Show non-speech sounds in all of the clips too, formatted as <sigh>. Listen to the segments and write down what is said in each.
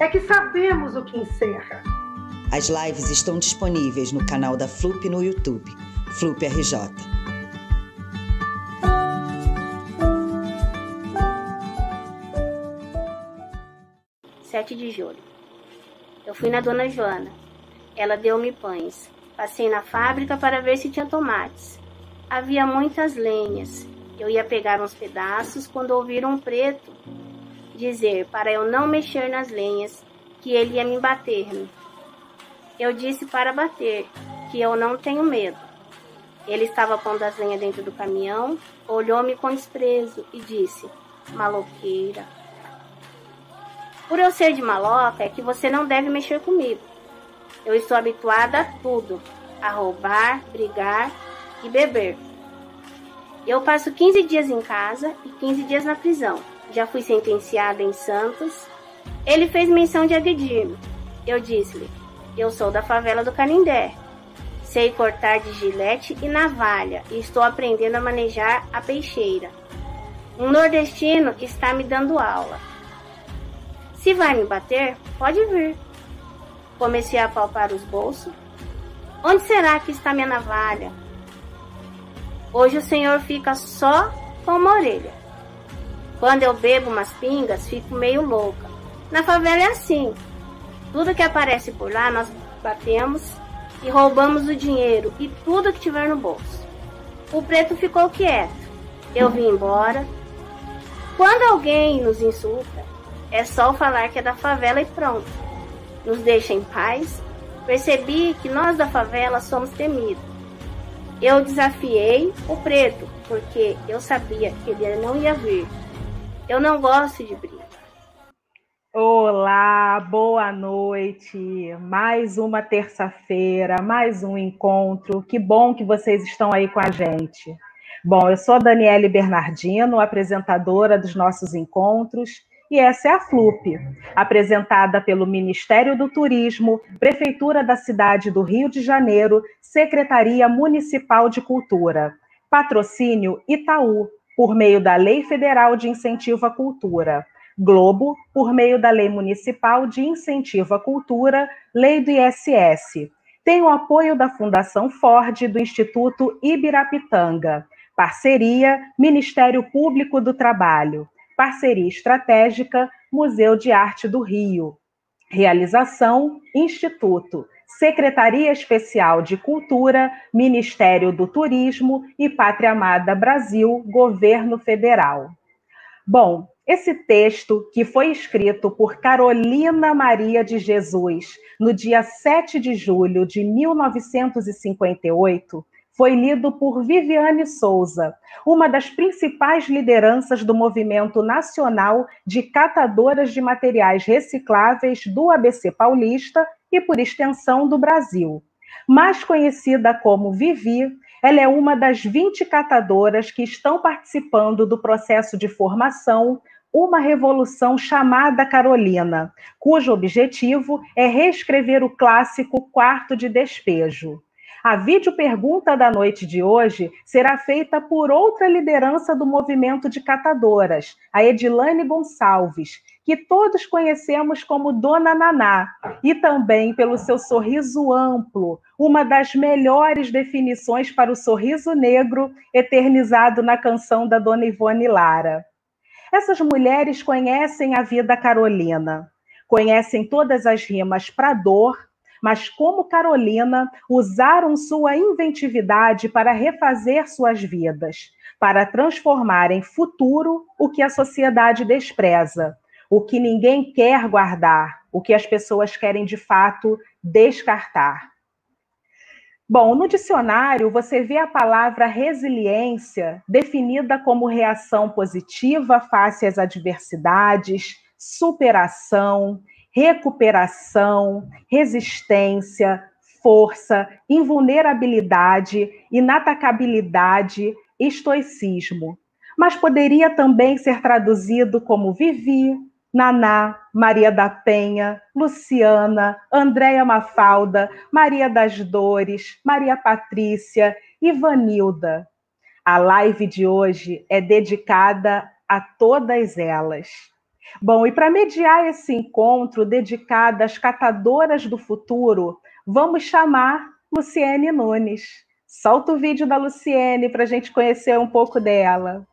é que sabemos o que encerra. As lives estão disponíveis no canal da FLUP no YouTube, FLUP RJ. Sete de julho. Eu fui na dona Joana. Ela deu-me pães. Passei na fábrica para ver se tinha tomates. Havia muitas lenhas. Eu ia pegar uns pedaços quando ouvi um preto dizer para eu não mexer nas lenhas, que ele ia me bater-me. Eu disse para bater, que eu não tenho medo. Ele estava pondo as lenhas dentro do caminhão, olhou-me com desprezo e disse: Maloqueira. Por eu ser de maloca, é que você não deve mexer comigo. Eu estou habituada a tudo: a roubar, brigar e beber. Eu passo 15 dias em casa e 15 dias na prisão já fui sentenciada em Santos. Ele fez menção de agredir-me. Eu disse-lhe: Eu sou da favela do Canindé. Sei cortar de gilete e navalha e estou aprendendo a manejar a peixeira. Um nordestino está me dando aula. Se vai me bater, pode vir. Comecei a palpar os bolsos. Onde será que está minha navalha? Hoje o senhor fica só com uma orelha. Quando eu bebo umas pingas, fico meio louca. Na favela é assim. Tudo que aparece por lá, nós batemos e roubamos o dinheiro e tudo que tiver no bolso. O preto ficou quieto. Eu vim embora. Quando alguém nos insulta, é só falar que é da favela e pronto. Nos deixa em paz. Percebi que nós da favela somos temidos. Eu desafiei o preto, porque eu sabia que ele não ia vir. Eu não gosto de briga. Olá, boa noite. Mais uma terça-feira, mais um encontro. Que bom que vocês estão aí com a gente. Bom, eu sou a Daniele Bernardino, apresentadora dos nossos encontros, e essa é a FLUP, apresentada pelo Ministério do Turismo, Prefeitura da cidade do Rio de Janeiro, Secretaria Municipal de Cultura. Patrocínio Itaú, por meio da Lei Federal de Incentivo à Cultura. Globo, por meio da Lei Municipal de Incentivo à Cultura, Lei do ISS. Tem o apoio da Fundação Ford do Instituto Ibirapitanga. Parceria Ministério Público do Trabalho. Parceria estratégica Museu de Arte do Rio. Realização Instituto Secretaria Especial de Cultura, Ministério do Turismo e Pátria Amada Brasil, Governo Federal. Bom, esse texto, que foi escrito por Carolina Maria de Jesus no dia 7 de julho de 1958, foi lido por Viviane Souza, uma das principais lideranças do movimento nacional de catadoras de materiais recicláveis do ABC Paulista e, por extensão, do Brasil. Mais conhecida como Vivi, ela é uma das 20 catadoras que estão participando do processo de formação Uma Revolução Chamada Carolina, cujo objetivo é reescrever o clássico Quarto de Despejo. A vídeo pergunta da noite de hoje será feita por outra liderança do movimento de catadoras, a Edilane Gonçalves, que todos conhecemos como Dona Naná, e também pelo seu sorriso amplo, uma das melhores definições para o sorriso negro eternizado na canção da Dona Ivone Lara. Essas mulheres conhecem a vida carolina, conhecem todas as rimas para dor, mas como Carolina, usaram sua inventividade para refazer suas vidas, para transformar em futuro o que a sociedade despreza, o que ninguém quer guardar, o que as pessoas querem de fato descartar. Bom, no dicionário você vê a palavra resiliência definida como reação positiva face às adversidades, superação, recuperação, resistência, força, invulnerabilidade, inatacabilidade, estoicismo. Mas poderia também ser traduzido como Vivi, Naná, Maria da Penha, Luciana, Andréia Mafalda, Maria das Dores, Maria Patrícia, Ivanilda. A live de hoje é dedicada a todas elas. Bom, e para mediar esse encontro dedicado às catadoras do futuro, vamos chamar Luciene Nunes. Solta o vídeo da Luciene para a gente conhecer um pouco dela.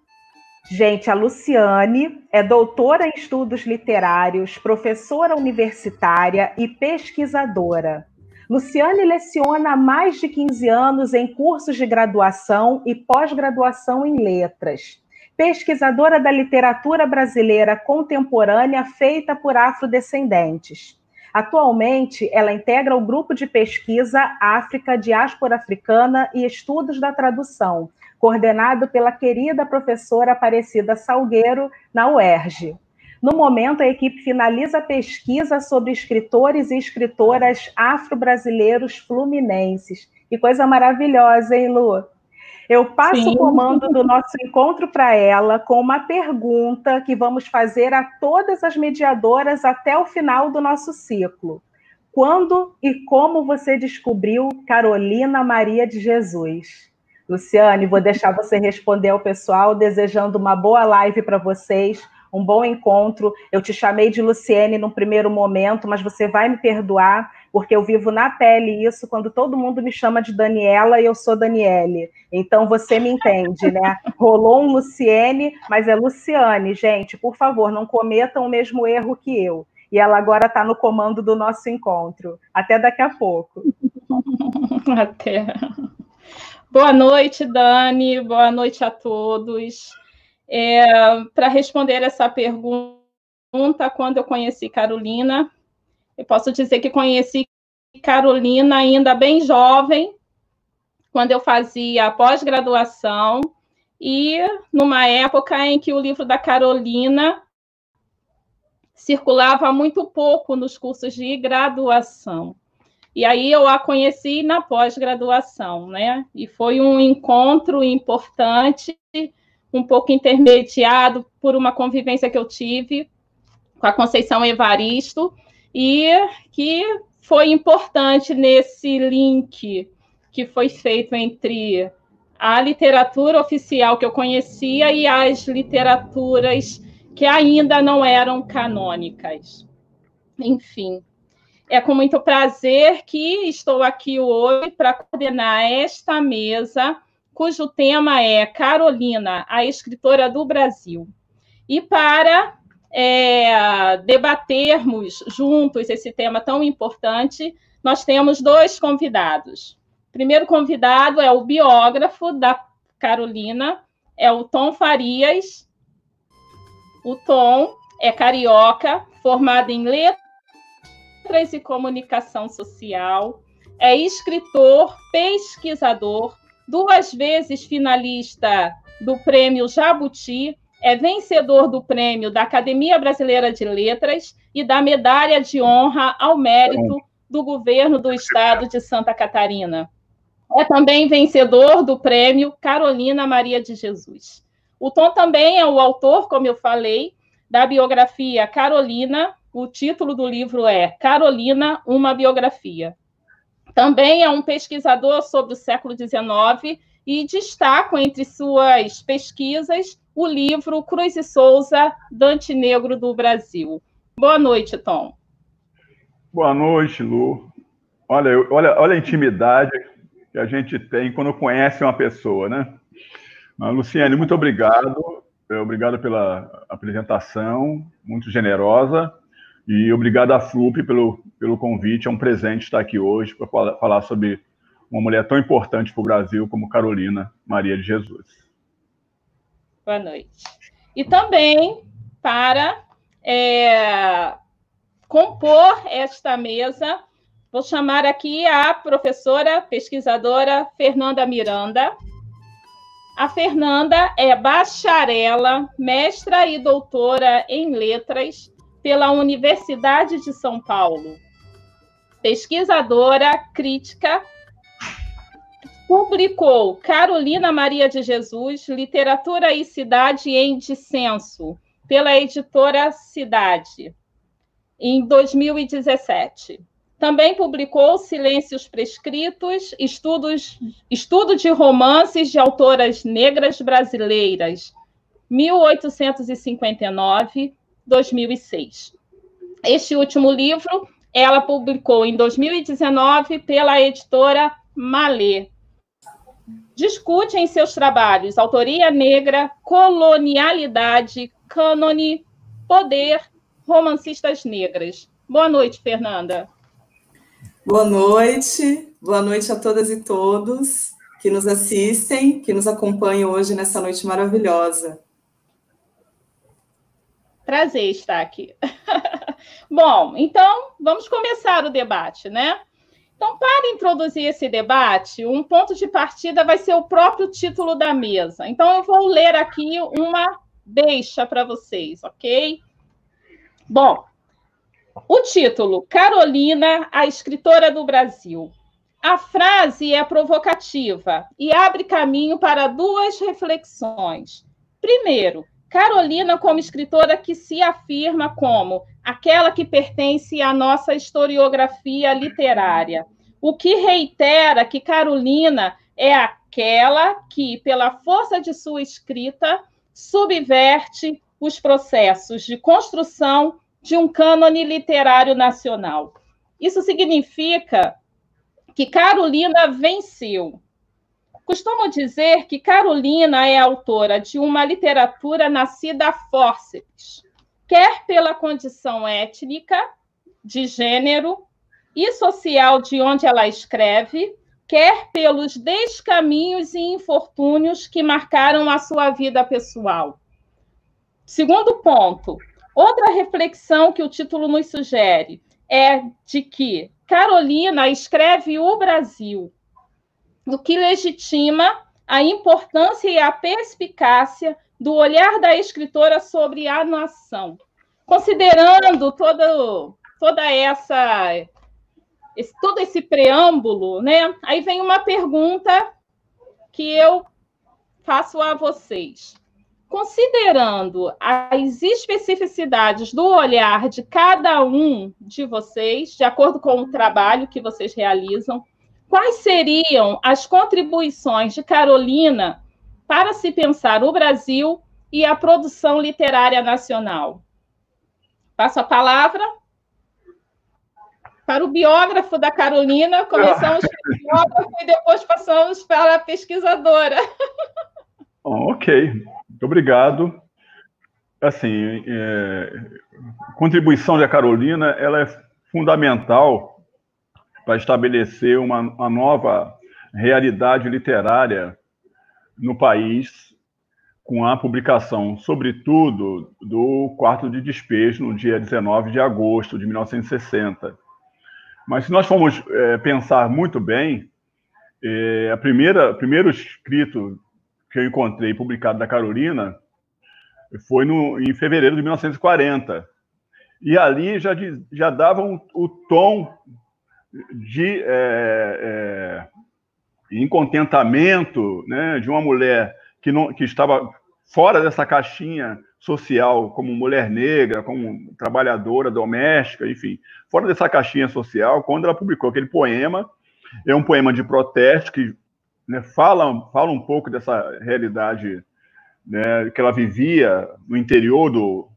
Gente, a Luciane é doutora em estudos literários, professora universitária e pesquisadora. Luciane leciona há mais de 15 anos em cursos de graduação e pós-graduação em letras. Pesquisadora da literatura brasileira contemporânea feita por afrodescendentes. Atualmente, ela integra o grupo de pesquisa África, Diáspora Africana e Estudos da Tradução, coordenado pela querida professora Aparecida Salgueiro, na UERJ. No momento, a equipe finaliza a pesquisa sobre escritores e escritoras afro-brasileiros fluminenses. Que coisa maravilhosa, hein, Lu? Eu passo Sim. o comando do nosso encontro para ela com uma pergunta que vamos fazer a todas as mediadoras até o final do nosso ciclo. Quando e como você descobriu Carolina Maria de Jesus? Luciane, vou deixar você responder ao pessoal, desejando uma boa live para vocês, um bom encontro. Eu te chamei de Luciene num primeiro momento, mas você vai me perdoar, porque eu vivo na pele isso quando todo mundo me chama de Daniela e eu sou Daniele. Então você me entende, né? Rolou um Luciene, mas é Luciane, gente. Por favor, não cometam o mesmo erro que eu. E ela agora está no comando do nosso encontro. Até daqui a pouco. <laughs> Até. Boa noite, Dani. Boa noite a todos. É, Para responder essa pergunta, quando eu conheci Carolina, eu posso dizer que conheci Carolina ainda bem jovem, quando eu fazia pós-graduação, e numa época em que o livro da Carolina circulava muito pouco nos cursos de graduação. E aí eu a conheci na pós-graduação, né? E foi um encontro importante, um pouco intermediado por uma convivência que eu tive com a Conceição Evaristo, e que foi importante nesse link que foi feito entre a literatura oficial que eu conhecia e as literaturas que ainda não eram canônicas. Enfim, é com muito prazer que estou aqui hoje para coordenar esta mesa, cujo tema é Carolina, a escritora do Brasil. E para é, debatermos juntos esse tema tão importante, nós temos dois convidados. O primeiro convidado é o biógrafo da Carolina, é o Tom Farias. O Tom é carioca, formado em letras Letras e Comunicação Social, é escritor, pesquisador, duas vezes finalista do Prêmio Jabuti, é vencedor do prêmio da Academia Brasileira de Letras e da Medalha de Honra ao Mérito do Governo do Estado de Santa Catarina. É também vencedor do prêmio Carolina Maria de Jesus. O Tom também é o autor, como eu falei, da biografia Carolina, o título do livro é Carolina, uma biografia. Também é um pesquisador sobre o século XIX e destaco entre suas pesquisas o livro Cruz e Souza, Dante Negro do Brasil. Boa noite, Tom. Boa noite, Lu. Olha, olha, olha a intimidade que a gente tem quando conhece uma pessoa, né? Luciane, muito obrigado. Obrigado pela apresentação, muito generosa. E obrigado à FLUP pelo, pelo convite. É um presente estar aqui hoje para falar sobre uma mulher tão importante para o Brasil como Carolina Maria de Jesus. Boa noite. E também para é, compor esta mesa, vou chamar aqui a professora pesquisadora Fernanda Miranda. A Fernanda é bacharela, mestra e doutora em letras pela Universidade de São Paulo. Pesquisadora, crítica, publicou Carolina Maria de Jesus, Literatura e Cidade em Dissenso, pela editora Cidade, em 2017. Também publicou Silêncios Prescritos, estudos, estudo de romances de autoras negras brasileiras, 1859-2006. Este último livro ela publicou em 2019 pela editora Malê. Discute em seus trabalhos autoria negra, colonialidade, cânone, poder, romancistas negras. Boa noite, Fernanda. Boa noite, boa noite a todas e todos que nos assistem, que nos acompanham hoje nessa noite maravilhosa. Prazer estar aqui. <laughs> Bom, então vamos começar o debate, né? Então, para introduzir esse debate, um ponto de partida vai ser o próprio título da mesa. Então, eu vou ler aqui uma deixa para vocês, ok? Bom, o título: Carolina, a escritora do Brasil. A frase é provocativa e abre caminho para duas reflexões. Primeiro, Carolina, como escritora que se afirma como aquela que pertence à nossa historiografia literária, o que reitera que Carolina é aquela que, pela força de sua escrita, subverte os processos de construção de um cânone literário nacional. Isso significa que Carolina venceu. Costumo dizer que Carolina é autora de uma literatura nascida a fórceps, quer pela condição étnica, de gênero e social de onde ela escreve, quer pelos descaminhos e infortúnios que marcaram a sua vida pessoal. Segundo ponto, Outra reflexão que o título nos sugere é de que Carolina escreve o Brasil, o que legitima a importância e a perspicácia do olhar da escritora sobre a nação. Considerando todo, toda essa esse, todo esse preâmbulo, né? Aí vem uma pergunta que eu faço a vocês considerando as especificidades do olhar de cada um de vocês, de acordo com o trabalho que vocês realizam, quais seriam as contribuições de Carolina para se pensar o Brasil e a produção literária nacional? Passo a palavra para o biógrafo da Carolina, começamos pelo biógrafo e depois passamos para a pesquisadora. Ok, obrigado. Assim, é, contribuição da Carolina, ela é fundamental para estabelecer uma, uma nova realidade literária no país, com a publicação, sobretudo, do Quarto de Despejo, no dia 19 de agosto de 1960. Mas se nós formos é, pensar muito bem, é, a primeira, primeiro escrito que eu encontrei publicado da Carolina foi no, em fevereiro de 1940. E ali já, já davam o tom de é, é, incontentamento né, de uma mulher que, não, que estava fora dessa caixinha social, como mulher negra, como trabalhadora doméstica, enfim, fora dessa caixinha social, quando ela publicou aquele poema, é um poema de protesto que né, fala, fala um pouco dessa realidade né, que ela vivia no interior do,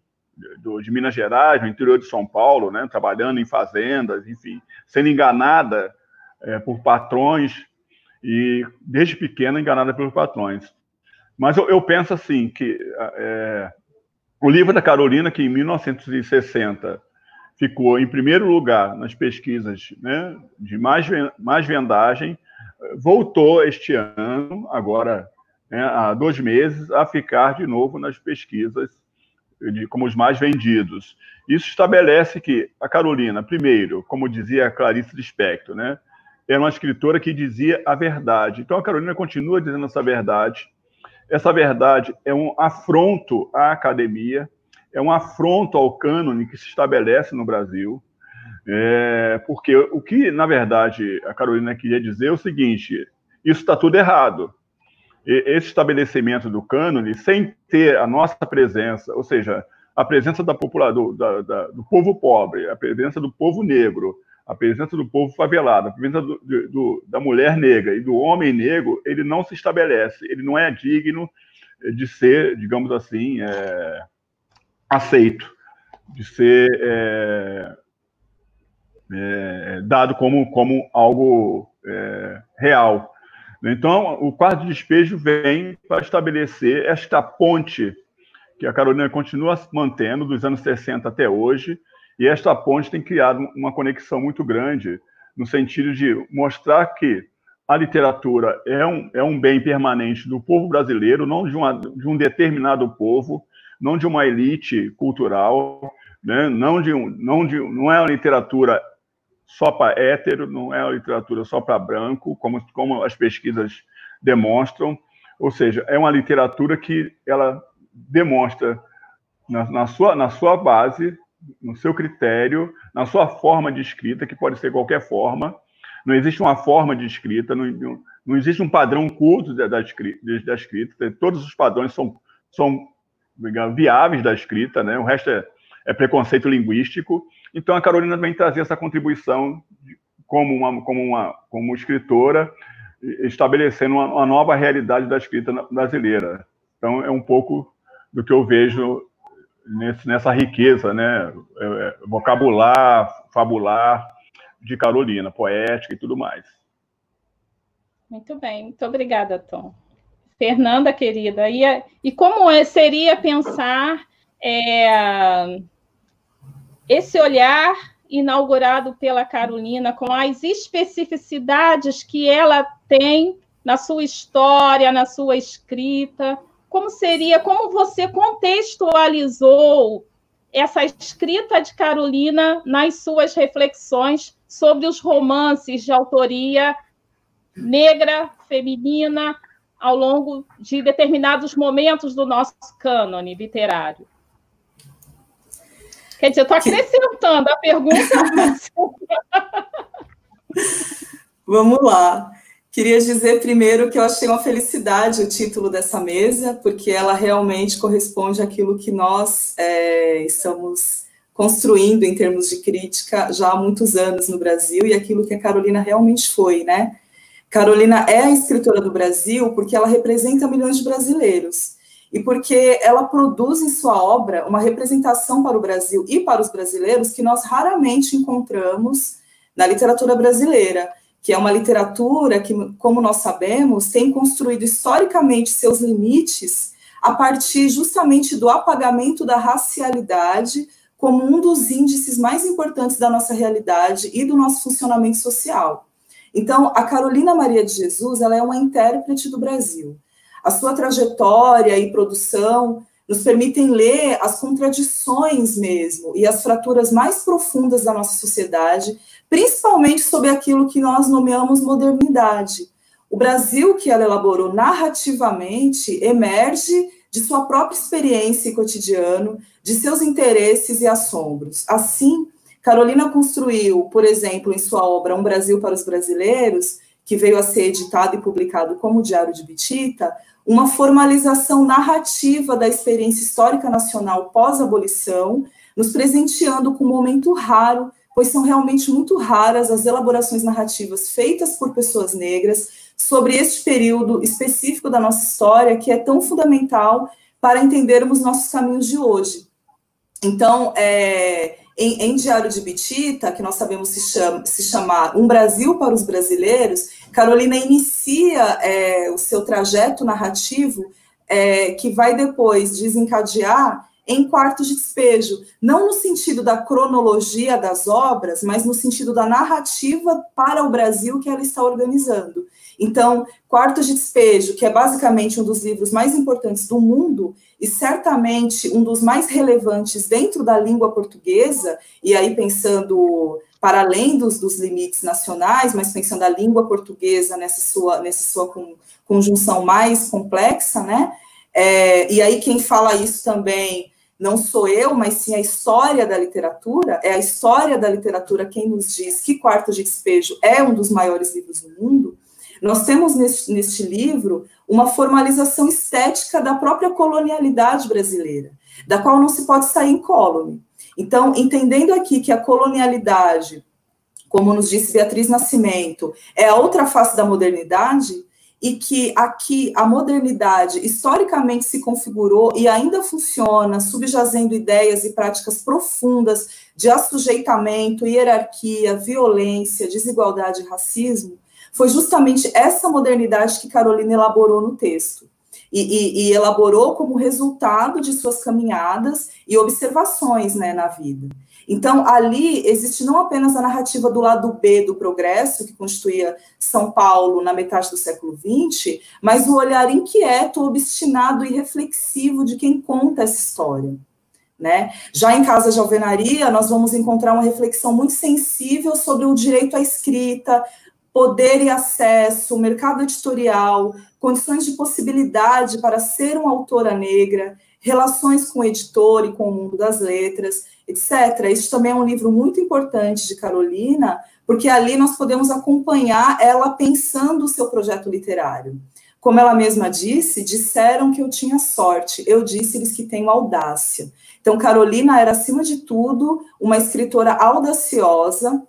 do, de Minas Gerais, no interior de São Paulo, né, trabalhando em fazendas, enfim, sendo enganada é, por patrões e, desde pequena, enganada pelos patrões. Mas eu, eu penso assim, que é, o livro da Carolina, que em 1960 ficou em primeiro lugar nas pesquisas né, de mais, mais vendagem, voltou este ano, agora né, há dois meses, a ficar de novo nas pesquisas de, como os mais vendidos. Isso estabelece que a Carolina, primeiro, como dizia Clarice Lispector, né, era uma escritora que dizia a verdade. Então a Carolina continua dizendo essa verdade. Essa verdade é um afronto à academia, é um afronto ao cânone que se estabelece no Brasil, é, porque o que, na verdade, a Carolina queria dizer é o seguinte: isso está tudo errado. Esse estabelecimento do cânone, sem ter a nossa presença, ou seja, a presença da população, do, da, da, do povo pobre, a presença do povo negro, a presença do povo favelado, a presença do, do, da mulher negra e do homem negro, ele não se estabelece, ele não é digno de ser, digamos assim, é, aceito, de ser é, é, dado como, como algo é, real. Então, o quarto de despejo vem para estabelecer esta ponte que a Carolina continua mantendo dos anos 60 até hoje, e esta ponte tem criado uma conexão muito grande no sentido de mostrar que a literatura é um, é um bem permanente do povo brasileiro, não de, uma, de um determinado povo, não de uma elite cultural, né? não, de um, não, de, não é uma literatura só para hétero, não é uma literatura só para branco, como, como as pesquisas demonstram, ou seja, é uma literatura que ela demonstra na, na, sua, na sua base, no seu critério, na sua forma de escrita, que pode ser qualquer forma. Não existe uma forma de escrita, não, não, não existe um padrão curto da, da, da escrita, todos os padrões são, são viáveis da escrita, né? o resto é, é preconceito linguístico. Então, a Carolina vem trazer essa contribuição como uma, como uma como escritora, estabelecendo uma, uma nova realidade da escrita brasileira. Então, é um pouco do que eu vejo nesse, nessa riqueza, né? É, é, vocabular, fabular de Carolina, poética e tudo mais. Muito bem, muito obrigada, Tom. Fernanda, querida, e, e como é, seria pensar é, esse olhar inaugurado pela Carolina, com as especificidades que ela tem na sua história, na sua escrita, como seria, como você contextualizou essa escrita de Carolina nas suas reflexões sobre os romances de autoria negra, feminina, ao longo de determinados momentos do nosso cânone literário. Quer dizer, eu estou acrescentando a pergunta. <laughs> Vamos lá. Queria dizer primeiro que eu achei uma felicidade o título dessa mesa, porque ela realmente corresponde àquilo que nós é, estamos construindo em termos de crítica já há muitos anos no Brasil e aquilo que a Carolina realmente foi, né? Carolina é a escritora do Brasil porque ela representa milhões de brasileiros e porque ela produz em sua obra uma representação para o Brasil e para os brasileiros que nós raramente encontramos na literatura brasileira que é uma literatura que, como nós sabemos, tem construído historicamente seus limites a partir justamente do apagamento da racialidade como um dos índices mais importantes da nossa realidade e do nosso funcionamento social. Então, a Carolina Maria de Jesus, ela é uma intérprete do Brasil. A sua trajetória e produção nos permitem ler as contradições mesmo e as fraturas mais profundas da nossa sociedade principalmente sobre aquilo que nós nomeamos modernidade. O Brasil que ela elaborou narrativamente emerge de sua própria experiência e cotidiano, de seus interesses e assombros. Assim, Carolina construiu, por exemplo, em sua obra Um Brasil para os Brasileiros, que veio a ser editado e publicado como Diário de Bitita, uma formalização narrativa da experiência histórica nacional pós-abolição, nos presenteando com um momento raro pois são realmente muito raras as elaborações narrativas feitas por pessoas negras sobre este período específico da nossa história, que é tão fundamental para entendermos nossos caminhos de hoje. Então, é, em, em, Diário de Bitita, que nós sabemos se, chama, se chamar Um Brasil para os Brasileiros, Carolina inicia é, o seu trajeto narrativo, é, que vai depois desencadear em quartos de despejo, não no sentido da cronologia das obras, mas no sentido da narrativa para o Brasil que ela está organizando. Então, Quartos de Despejo, que é basicamente um dos livros mais importantes do mundo e certamente um dos mais relevantes dentro da língua portuguesa, e aí pensando para além dos, dos limites nacionais, mas pensando a língua portuguesa nessa sua, nessa sua conjunção mais complexa, né? É, e aí quem fala isso também não sou eu, mas sim a história da literatura, é a história da literatura quem nos diz que Quarto de Despejo é um dos maiores livros do mundo, nós temos neste, neste livro uma formalização estética da própria colonialidade brasileira, da qual não se pode sair incólume. Então, entendendo aqui que a colonialidade, como nos disse Beatriz Nascimento, é a outra face da modernidade, e que aqui a modernidade historicamente se configurou e ainda funciona, subjazendo ideias e práticas profundas de assujeitamento, hierarquia, violência, desigualdade e racismo, foi justamente essa modernidade que Carolina elaborou no texto. E, e, e, elaborou como resultado de suas caminhadas e observações né, na vida. Então, ali existe não apenas a narrativa do lado B do progresso, que constituía São Paulo na metade do século XX, mas o olhar inquieto, obstinado e reflexivo de quem conta essa história. Né? Já em Casa de Alvenaria, nós vamos encontrar uma reflexão muito sensível sobre o direito à escrita, poder e acesso, mercado editorial, condições de possibilidade para ser uma autora negra, relações com o editor e com o mundo das letras, etc. Isso também é um livro muito importante de Carolina, porque ali nós podemos acompanhar ela pensando o seu projeto literário. Como ela mesma disse, disseram que eu tinha sorte, eu disse-lhes que tenho audácia. Então, Carolina era, acima de tudo, uma escritora audaciosa,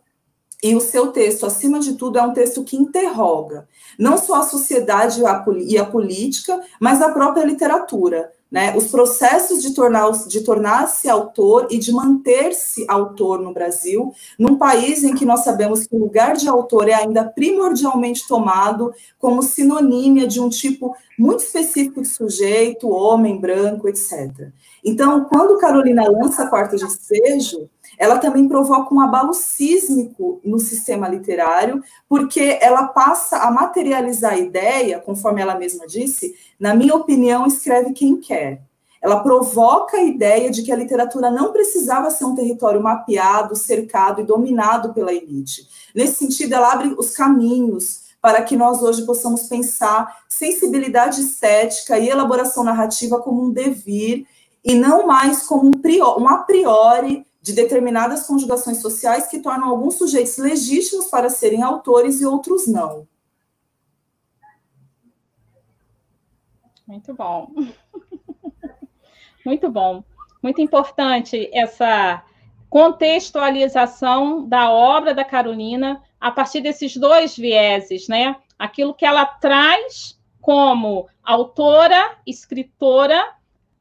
e o seu texto, acima de tudo, é um texto que interroga não só a sociedade e a política, mas a própria literatura. Né? Os processos de tornar-se de tornar autor e de manter-se autor no Brasil, num país em que nós sabemos que o lugar de autor é ainda primordialmente tomado como sinonímia de um tipo muito específico de sujeito, homem, branco, etc. Então, quando Carolina lança Quarto de Despejo, ela também provoca um abalo sísmico no sistema literário, porque ela passa a materializar a ideia, conforme ela mesma disse, na minha opinião, escreve quem quer. Ela provoca a ideia de que a literatura não precisava ser um território mapeado, cercado e dominado pela elite. Nesse sentido, ela abre os caminhos para que nós hoje possamos pensar sensibilidade estética e elaboração narrativa como um devir e não mais como um, um a priori de determinadas conjugações sociais que tornam alguns sujeitos legítimos para serem autores e outros não. Muito bom. Muito bom. Muito importante essa contextualização da obra da Carolina a partir desses dois vieses, né? Aquilo que ela traz como autora, escritora,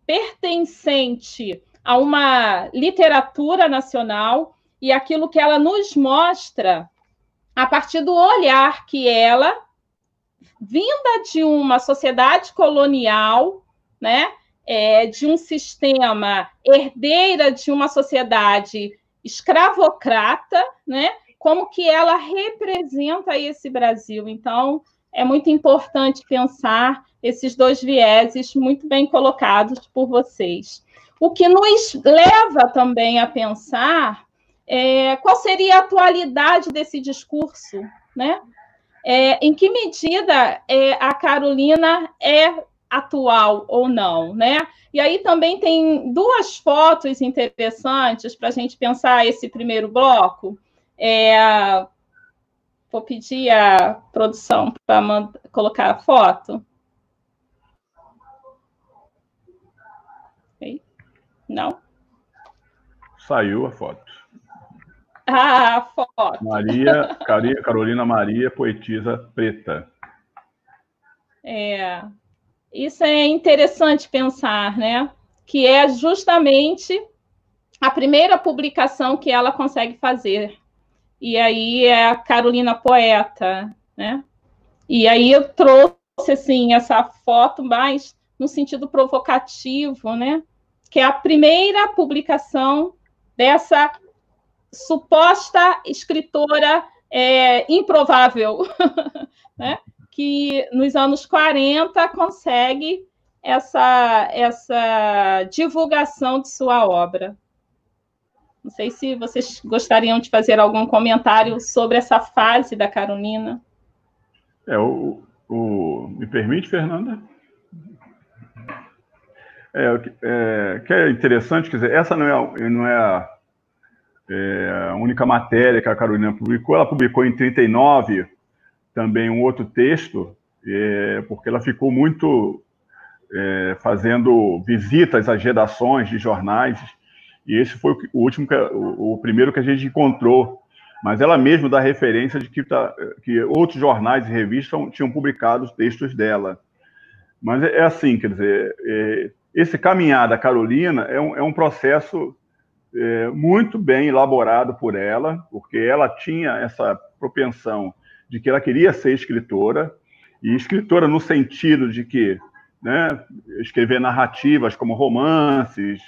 pertencente a uma literatura nacional e aquilo que ela nos mostra a partir do olhar que ela, vinda de uma sociedade colonial, né, é, de um sistema herdeira de uma sociedade escravocrata, né, como que ela representa esse Brasil. Então, é muito importante pensar esses dois vieses muito bem colocados por vocês. O que nos leva também a pensar é, qual seria a atualidade desse discurso, né? É, em que medida é, a Carolina é atual ou não, né? E aí também tem duas fotos interessantes para a gente pensar esse primeiro bloco. É, vou pedir a produção para colocar a foto. Não? Saiu a foto. <laughs> Ah, a foto. Maria, <laughs> Carolina Maria, poetisa preta. É. Isso é interessante pensar, né? Que é justamente a primeira publicação que ela consegue fazer. E aí é a Carolina Poeta, né? E aí eu trouxe assim essa foto mais no sentido provocativo, né? Que é a primeira publicação dessa suposta escritora é, improvável, <laughs> né? que nos anos 40 consegue essa, essa divulgação de sua obra. Não sei se vocês gostariam de fazer algum comentário sobre essa fase da Carolina. É, o, o, me permite, Fernanda? É, é, que é interessante, quer dizer, essa não é, não é a, é a única matéria que a Carolina publicou, ela publicou em 39 também um outro texto, é, porque ela ficou muito é, fazendo visitas às redações de jornais, e esse foi o último, o, o primeiro que a gente encontrou mas ela mesma dá referência de que, tá, que outros jornais e revistas tinham publicado os textos dela. Mas é, é assim, quer dizer, é, esse caminhar da Carolina é um, é um processo é, muito bem elaborado por ela, porque ela tinha essa propensão de que ela queria ser escritora, e escritora no sentido de que né, escrever narrativas como romances,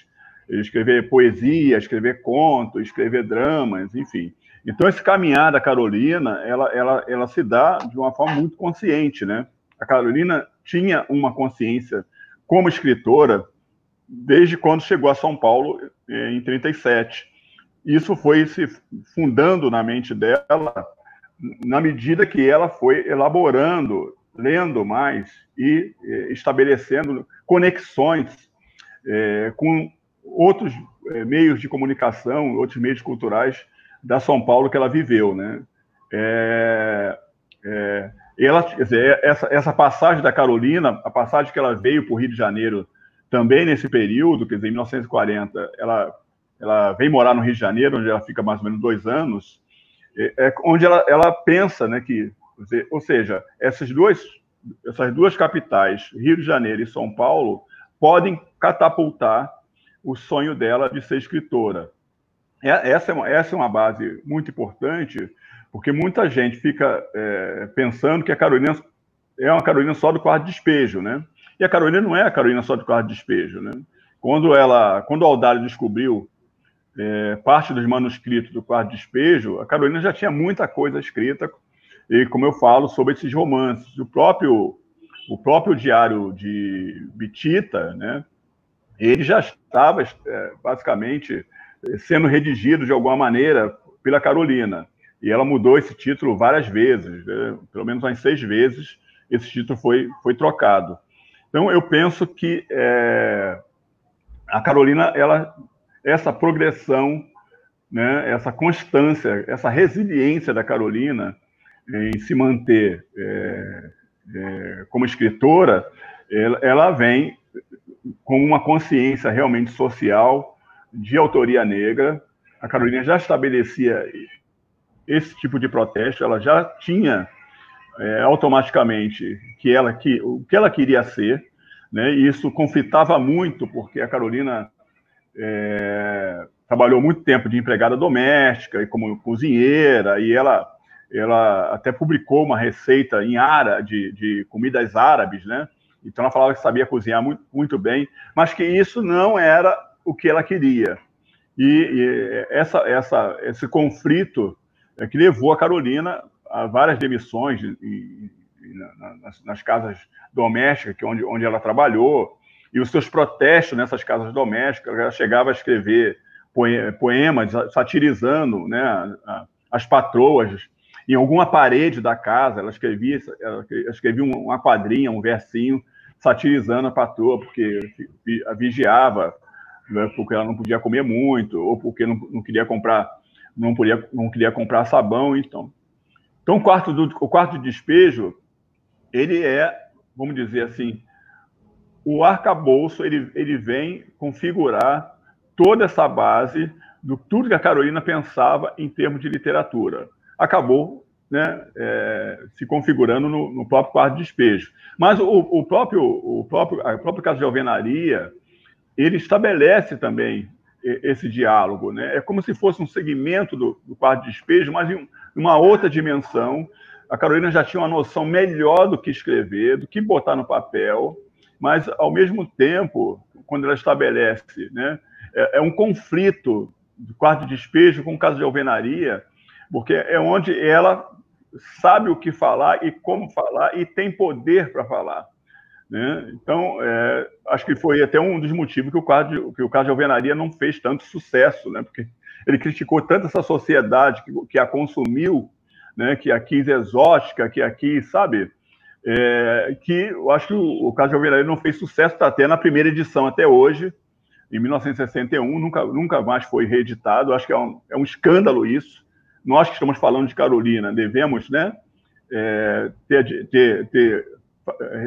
escrever poesia, escrever contos, escrever dramas, enfim. Então, esse caminhar da Carolina, ela, ela, ela se dá de uma forma muito consciente, né? A Carolina tinha uma consciência como escritora desde quando chegou a São Paulo eh, em 37. Isso foi se fundando na mente dela na medida que ela foi elaborando, lendo mais e eh, estabelecendo conexões é, com outros meios de comunicação, outros meios culturais da São Paulo que ela viveu, né? É, é, ela, dizer, essa, essa passagem da Carolina, a passagem que ela veio para o Rio de Janeiro também nesse período, quer dizer, em 1940, ela, ela vem morar no Rio de Janeiro, onde ela fica mais ou menos dois anos, é, é onde ela, ela pensa, né, que, dizer, ou seja, essas duas, essas duas capitais, Rio de Janeiro e São Paulo, podem catapultar o sonho dela de ser escritora. É, essa é, uma, essa é uma base muito importante, porque muita gente fica é, pensando que a Carolina é uma Carolina só do quarto de despejo, né? E a Carolina não é a Carolina só do quarto de despejo, né? Quando ela, quando o Aldário descobriu é, parte dos manuscritos do quarto de despejo, a Carolina já tinha muita coisa escrita e como eu falo sobre esses romances, o próprio o próprio diário de Bitita, né? Ele já estava é, basicamente sendo redigido de alguma maneira pela Carolina. E ela mudou esse título várias vezes, né? pelo menos umas seis vezes, esse título foi, foi trocado. Então, eu penso que é, a Carolina, ela, essa progressão, né, essa constância, essa resiliência da Carolina em se manter é, é, como escritora, ela, ela vem com uma consciência realmente social, de autoria negra. A Carolina já estabelecia esse tipo de protesto, ela já tinha é, automaticamente que ela que o que ela queria ser, né? E isso conflitava muito porque a Carolina é, trabalhou muito tempo de empregada doméstica e como cozinheira e ela ela até publicou uma receita em árabe de, de comidas árabes, né? Então ela falava que sabia cozinhar muito, muito bem, mas que isso não era o que ela queria. E, e essa, essa, esse conflito é que levou a Carolina a várias demissões nas, nas, casas domésticas, que é onde, onde ela trabalhou, e os seus protestos nessas casas domésticas. Ela chegava a escrever poemas satirizando né, as patroas. Em alguma parede da casa, ela escrevia, ela escrevia uma quadrinha, um versinho, satirizando a patroa, porque a vigiava né, porque ela não podia comer muito, ou porque não, não queria comprar, não podia, não queria comprar sabão, então. Então, o quarto, do, o quarto de despejo, ele é, vamos dizer assim, o arcabouço, ele, ele vem configurar toda essa base do tudo que a Carolina pensava em termos de literatura. Acabou né, é, se configurando no, no, próprio quarto de despejo. Mas o, o, próprio, o próprio, o próprio caso de alvenaria, ele estabelece também esse diálogo. Né? É como se fosse um segmento do, do quarto de despejo, mas em uma outra dimensão. A Carolina já tinha uma noção melhor do que escrever, do que botar no papel, mas, ao mesmo tempo, quando ela estabelece, né, é, é um conflito do quarto de despejo com o caso de alvenaria, porque é onde ela sabe o que falar e como falar e tem poder para falar. Né? Então, é, acho que foi até um dos motivos que o, quadro, que o caso de alvenaria não fez tanto sucesso, né? porque ele criticou tanto essa sociedade que, que a consumiu, né? que a quis exótica, que aqui, sabe, é, que eu acho que o, o caso de Alvenaria não fez sucesso tá até na primeira edição até hoje, em 1961, nunca, nunca mais foi reeditado. Acho que é um, é um escândalo isso. Nós que estamos falando de Carolina devemos né, é, ter, ter, ter,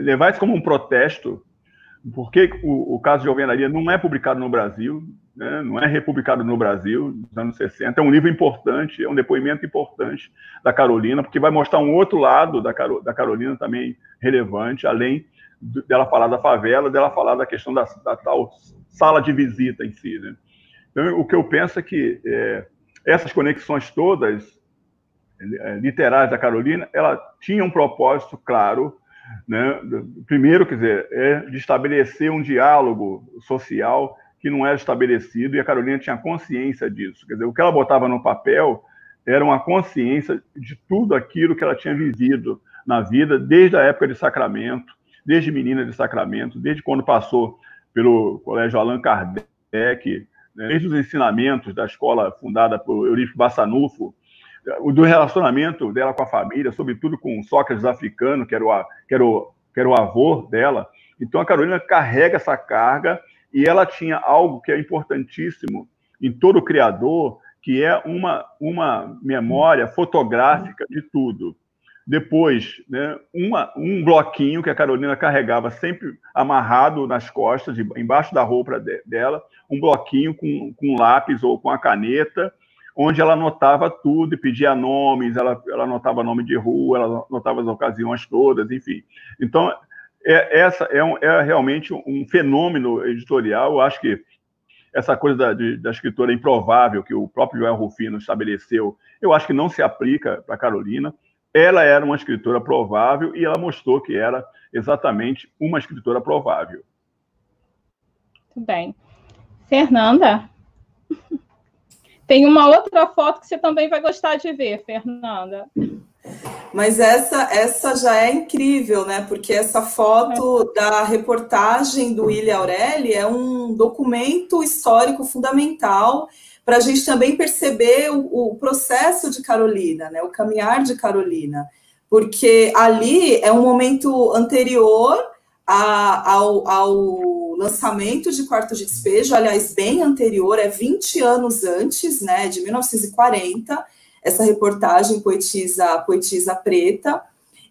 levar isso como um protesto, porque o, o caso de Alvenaria não é publicado no Brasil, né, não é republicado no Brasil, nos anos 60. É um livro importante, é um depoimento importante da Carolina, porque vai mostrar um outro lado da, da Carolina também relevante, além dela falar da favela, dela falar da questão da, da tal sala de visita em si. Né? Então, o que eu penso é que é, essas conexões todas é, literárias da Carolina, ela tinha um propósito claro, né? primeiro, quer dizer, é de estabelecer um diálogo social que não era estabelecido e a Carolina tinha consciência disso. Quer dizer, o que ela botava no papel era uma consciência de tudo aquilo que ela tinha vivido na vida desde a época de Sacramento, desde menina de Sacramento, desde quando passou pelo Colégio Allan Kardec, né, desde os ensinamentos da escola fundada por Eurípides Bassanufo, do relacionamento dela com a família, sobretudo com Sócrates africano, que era o, que era o, que era o avô dela. Então a Carolina carrega essa carga e ela tinha algo que é importantíssimo em todo criador, que é uma, uma memória fotográfica de tudo. Depois, né, uma, um bloquinho que a Carolina carregava sempre amarrado nas costas, embaixo da roupa de, dela, um bloquinho com, com lápis ou com a caneta, onde ela anotava tudo e pedia nomes, ela, ela anotava nome de rua, ela anotava as ocasiões todas, enfim. Então, é, essa é, um, é realmente um fenômeno editorial. Eu acho que essa coisa da, de, da escritora improvável que o próprio Joel Rufino estabeleceu, eu acho que não se aplica para Carolina. Ela era uma escritora provável e ela mostrou que era exatamente uma escritora provável. Muito bem. Fernanda? <laughs> Tem uma outra foto que você também vai gostar de ver, Fernanda. Mas essa, essa já é incrível, né? Porque essa foto é. da reportagem do William Aureli é um documento histórico fundamental para a gente também perceber o, o, processo de Carolina, né? O caminhar de Carolina. Porque ali é um momento anterior a, ao, ao lançamento de Quarto de Despejo, aliás, bem anterior, é 20 anos antes, né? De 1940 essa reportagem Poetisa, Poetisa Preta.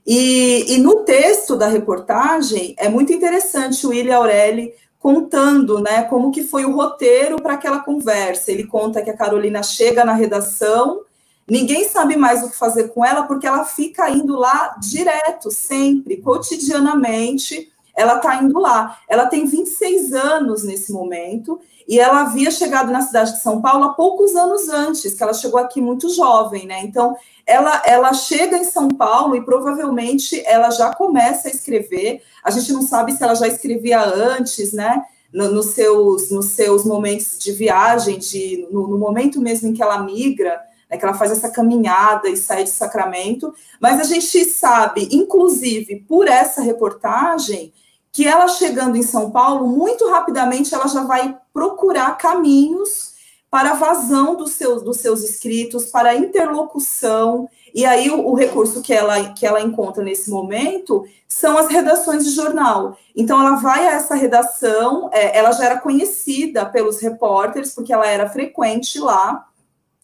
E, e, no texto da reportagem é muito interessante o William Aureli contando né, como que foi o roteiro para aquela conversa. Ele conta que a Carolina chega na redação, ninguém sabe mais o que fazer com ela, porque ela fica indo lá direto, sempre, cotidianamente, ela está indo lá. Ela tem 26 anos nesse momento, e ela havia chegado na cidade de São Paulo há poucos anos antes, que ela chegou aqui muito jovem, né? Então, ela, ela chega em São Paulo e provavelmente ela já começa a escrever. A gente não sabe se ela já escrevia antes, né? No, nos, seus, nos seus momentos de viagem, de, no, no momento mesmo em que ela migra, né, que ela faz essa caminhada e sai de Sacramento. Mas a gente sabe, inclusive por essa reportagem, que ela chegando em São Paulo, muito rapidamente ela já vai procurar caminhos para a vazão dos seus, dos seus escritos, para a interlocução, e aí o, o, recurso que ela, que ela encontra nesse momento são as redações de jornal. Então ela vai a essa redação, é, ela já era conhecida pelos repórteres, porque ela era frequente lá,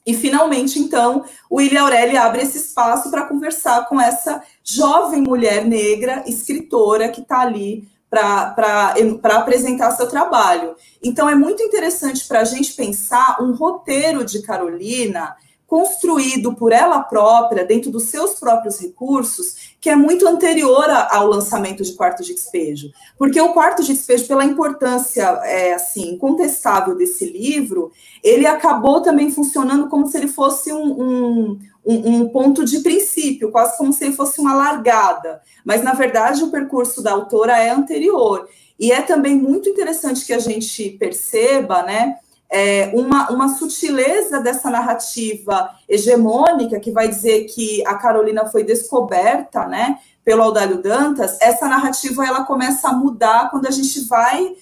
e finalmente, então, o William Aureli abre esse espaço para conversar com essa jovem mulher negra, escritora, que está ali para apresentar seu trabalho. Então, é muito interessante para a gente pensar um roteiro de Carolina construído por ela própria, dentro dos seus próprios recursos, que é muito anterior ao lançamento de Quarto de Despejo. Porque o Quarto de Despejo, pela importância é, assim incontestável desse livro, ele acabou também funcionando como se ele fosse um, um, um, um ponto de princípio, quase como se fosse uma largada. Mas, na verdade, o percurso da autora é anterior. E é também muito interessante que a gente perceba, né? é, uma, uma sutileza dessa narrativa hegemônica que vai dizer que a Carolina foi descoberta, né, pelo Audálio Dantas, essa narrativa ela começa a mudar quando a gente vai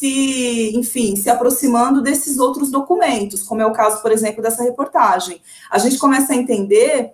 se, enfim, se aproximando desses outros documentos, como é o caso, por exemplo, dessa reportagem. A gente começa a entender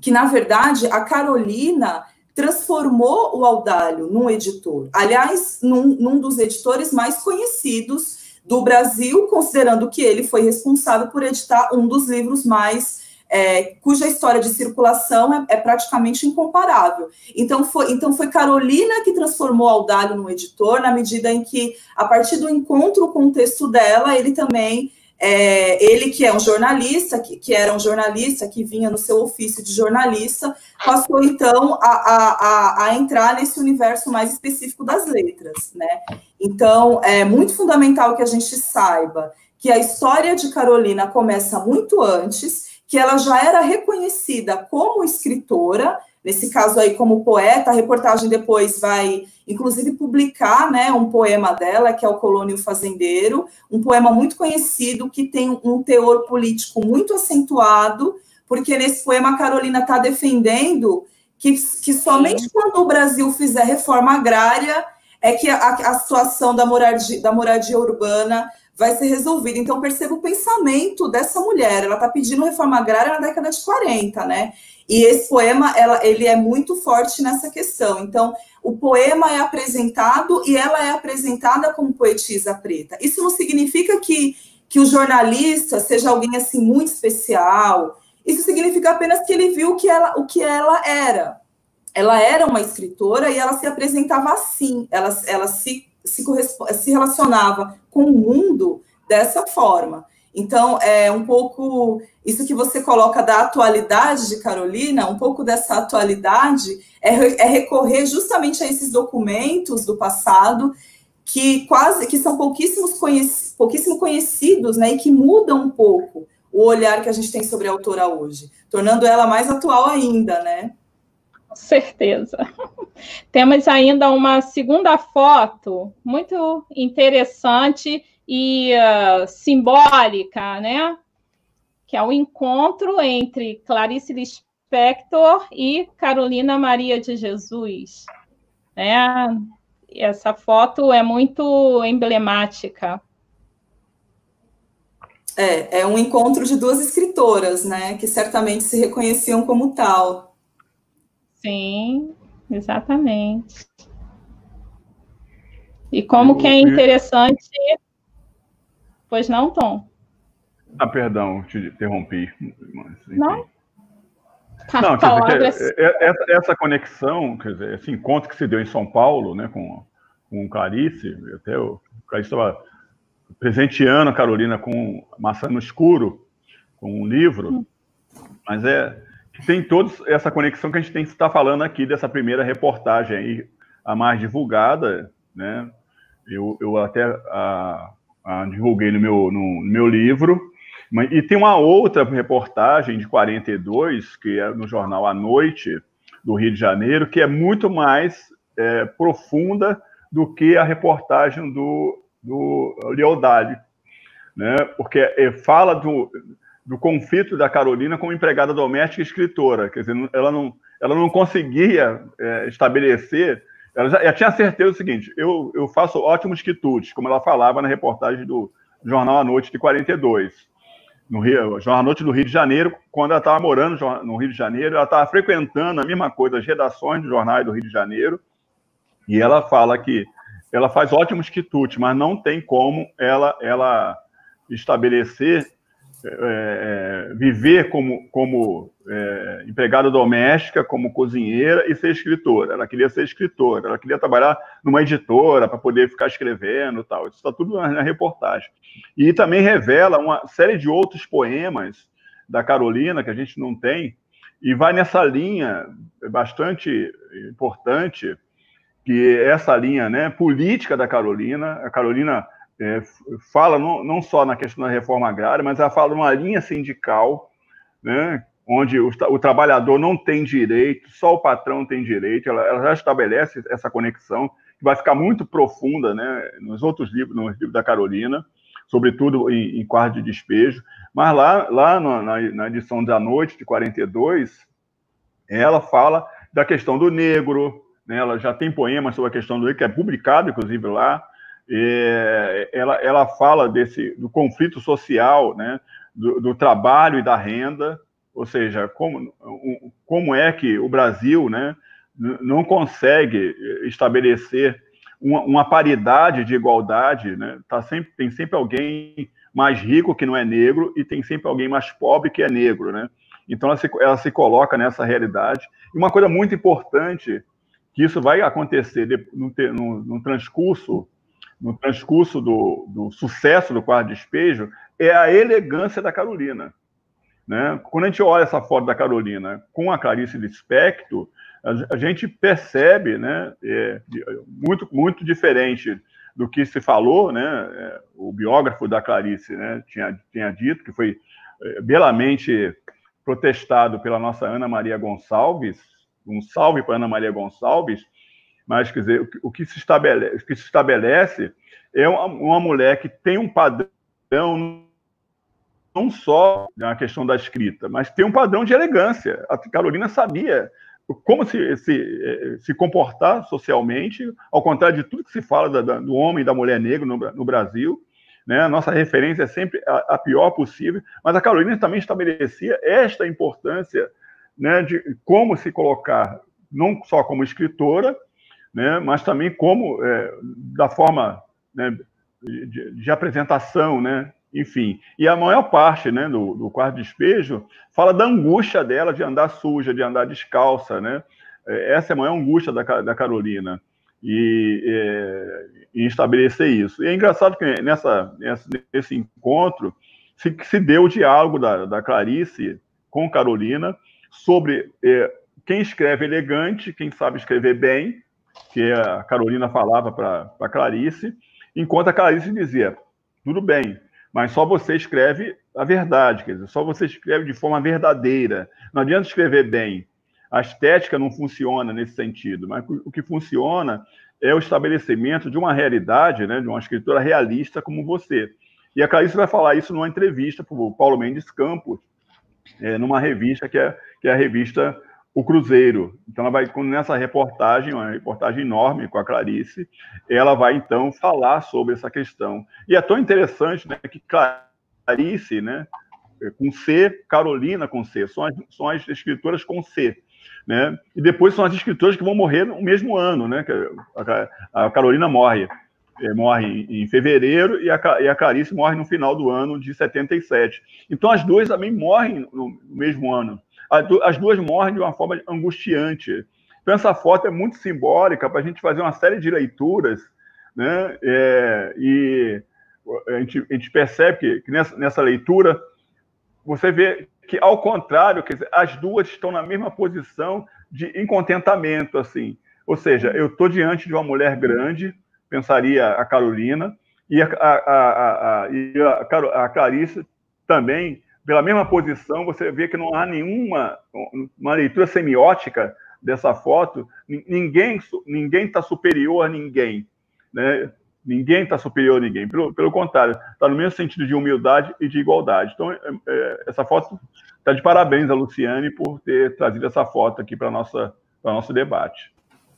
que, na verdade, a Carolina transformou o Audálio num editor. Aliás, num, num dos editores mais conhecidos do Brasil, considerando que ele foi responsável por editar um dos livros mais é, cuja história de circulação é, é, praticamente incomparável. Então foi, então foi Carolina que transformou Audálio num editor, na medida em que, a partir do encontro com o texto dela, ele também é, ele que é um jornalista, que, que, era um jornalista, que vinha no seu ofício de jornalista, passou então a, a, a, a, entrar nesse universo mais específico das letras, né? Então, é muito fundamental que a gente saiba que a história de Carolina começa muito antes, que ela já era reconhecida como escritora, nesse caso aí como poeta, a reportagem depois vai, inclusive, publicar né, um poema dela, que é o Colônio Fazendeiro, um poema muito conhecido, que tem um teor político muito acentuado, porque nesse poema a Carolina está defendendo que, que somente quando o Brasil fizer reforma agrária é que a, a situação da moradia, da moradia urbana vai ser resolvida. Então, perceba o pensamento dessa mulher. Ela está pedindo reforma agrária na década de 40, né? E esse poema, ela, ele é muito forte nessa questão. Então, o poema é apresentado e ela é apresentada como poetisa preta. Isso não significa que, que o jornalista seja alguém assim muito especial. Isso significa apenas que ele viu que ela, o que ela era. Ela era uma escritora e ela se apresentava assim. Ela, ela se, se, se relacionava com o mundo dessa forma. Então, é um pouco isso que você coloca da atualidade de Carolina, um pouco dessa atualidade é, é recorrer justamente a esses documentos do passado que quase que são pouquíssimos pouquíssimo conhecidos, né, e que mudam um pouco o olhar que a gente tem sobre a autora hoje, tornando ela mais atual ainda, né? Certeza. <laughs> Temos ainda uma segunda foto muito interessante e uh, simbólica, né? Que é o encontro entre Clarice Lispector e Carolina Maria de Jesus. Né? Essa foto é muito emblemática. É, é um encontro de duas escritoras, né? Que certamente se reconheciam como tal. Sim, exatamente. E como que é interessante Pois não, Tom? Ah, perdão, te interrompi. Mas, não? Não, quer dizer, que, é, essa, essa, conexão, quer dizer, esse encontro que se deu em São Paulo, né, com, com Clarice, até o Clarice estava presenteando a Carolina com Maçã no Escuro, com um livro, hum. mas é tem toda essa conexão que a gente tem que estar falando aqui dessa primeira reportagem aí, a mais divulgada, né? Eu, eu até a, ah, divulguei no meu, no, no meu livro. E tem uma outra reportagem de 42, que é no jornal A Noite, do Rio de Janeiro, que é muito mais é, profunda do que a reportagem do, do Leodali, né? porque é, fala do, do conflito da Carolina como empregada doméstica e escritora, quer dizer, ela não, ela não conseguia é, estabelecer ela já, já, tinha certeza do seguinte: eu, eu faço ótimos quitutes, como ela falava na reportagem do Jornal à Noite de 42. No Rio, Jornal à Noite do Rio de Janeiro, quando ela estava morando no Rio de Janeiro, ela estava frequentando a mesma coisa, as redações dos jornais do Rio de Janeiro, e ela fala que ela faz ótimos quitutes, mas não tem como ela, ela estabelecer é, é, viver como, como é, empregada doméstica, como cozinheira e ser escritora. Ela queria ser escritora, ela queria trabalhar numa editora para poder ficar escrevendo tal. Isso está tudo na, na, reportagem. E também revela uma série de outros poemas da Carolina que a gente não tem, e vai nessa linha bastante importante, que é essa linha né, política da Carolina. A Carolina é, fala não, não, só na questão da reforma agrária, mas ela fala uma linha sindical, né, onde o, o, trabalhador não tem direito, só o patrão tem direito. Ela, ela, já estabelece essa conexão, que vai ficar muito profunda né, nos outros livros, nos livros da Carolina, sobretudo em, em quarto de despejo. Mas lá, lá na, na edição da noite, de 42, ela fala da questão do negro, né, ela já tem poemas sobre a questão do negro, que é publicado, inclusive, lá é, ela, ela fala desse do conflito social, né, do, do, trabalho e da renda, ou seja, como, como é que o Brasil, né, não consegue estabelecer uma, uma, paridade de igualdade, né? Tá sempre, tem sempre alguém mais rico que não é negro e tem sempre alguém mais pobre que é negro, né? Então ela se, ela se coloca nessa realidade. E uma coisa muito importante que isso vai acontecer no, no, no transcurso no transcurso do, do, sucesso do quarto despejo é a elegância da Carolina. Né? Quando a gente olha essa foto da Carolina com a Clarice Lispector, a, gente percebe, né, é, muito, muito diferente do que se falou, né, é, o biógrafo da Clarice né, tinha, tinha dito, que foi é, belamente protestado pela nossa Ana Maria Gonçalves, um salve para Ana Maria Gonçalves, mas quer dizer, o que se estabelece, que se estabelece é uma, uma mulher que tem um padrão não só na questão da escrita, mas tem um padrão de elegância. A Carolina sabia como se, se, eh, se comportar socialmente, ao contrário de tudo que se fala da, do homem e da mulher negra no, no Brasil. Né? A nossa referência é sempre a, a, pior possível, mas a Carolina também estabelecia esta importância né, de como se colocar, não só como escritora, né, mas também como, é, da forma né, de, de, apresentação, né, enfim. E a maior parte né, do, do quarto despejo fala da angústia dela de andar suja, de andar descalça, né? É, essa é a maior angústia da, da Carolina. E, é, estabelecer isso. E é engraçado que nessa, nessa nesse encontro se, se deu o diálogo da, da Clarice com Carolina sobre é, quem escreve elegante, quem sabe escrever bem, que a Carolina falava para Clarice, enquanto a Clarice dizia: tudo bem, mas só você escreve a verdade, quer dizer, só você escreve de forma verdadeira. Não adianta escrever bem. A estética não funciona nesse sentido, mas o que funciona é o estabelecimento de uma realidade, né, de uma escritora realista como você. E a Clarice vai falar isso numa entrevista para o Paulo Mendes Campos, é, numa revista que é, que é a revista o Cruzeiro. Então, ela vai, nessa reportagem, uma reportagem enorme com a Clarice, ela vai, então, falar sobre essa questão. E é tão interessante né, que Clarice, né, com C, Carolina com C, são as, são as escritoras com C. Né? E depois são as escritoras que vão morrer no mesmo ano, né? A, Carolina morre, eh, morre em fevereiro e a, e a Clarice morre no final do ano de 77. Então as duas também morrem no mesmo ano. As duas morrem de uma forma angustiante. Então, essa foto é muito simbólica para a gente fazer uma série de leituras, né? É, e a gente, a gente percebe que, que nessa, nessa, leitura você vê que, ao contrário, dizer, as duas estão na mesma posição de incontentamento, assim. Ou seja, eu estou diante de uma mulher grande, pensaria a Carolina, e a, a, a, a, a Clarice também pela mesma posição, você vê que não há nenhuma uma leitura semiótica dessa foto. Ninguém ninguém está superior a ninguém, né? Ninguém está superior a ninguém. Pelo, pelo contrário, está no mesmo sentido de humildade e de igualdade. Então, é, é, essa foto está de parabéns a Luciane por ter trazido essa foto aqui para nossa para nosso debate.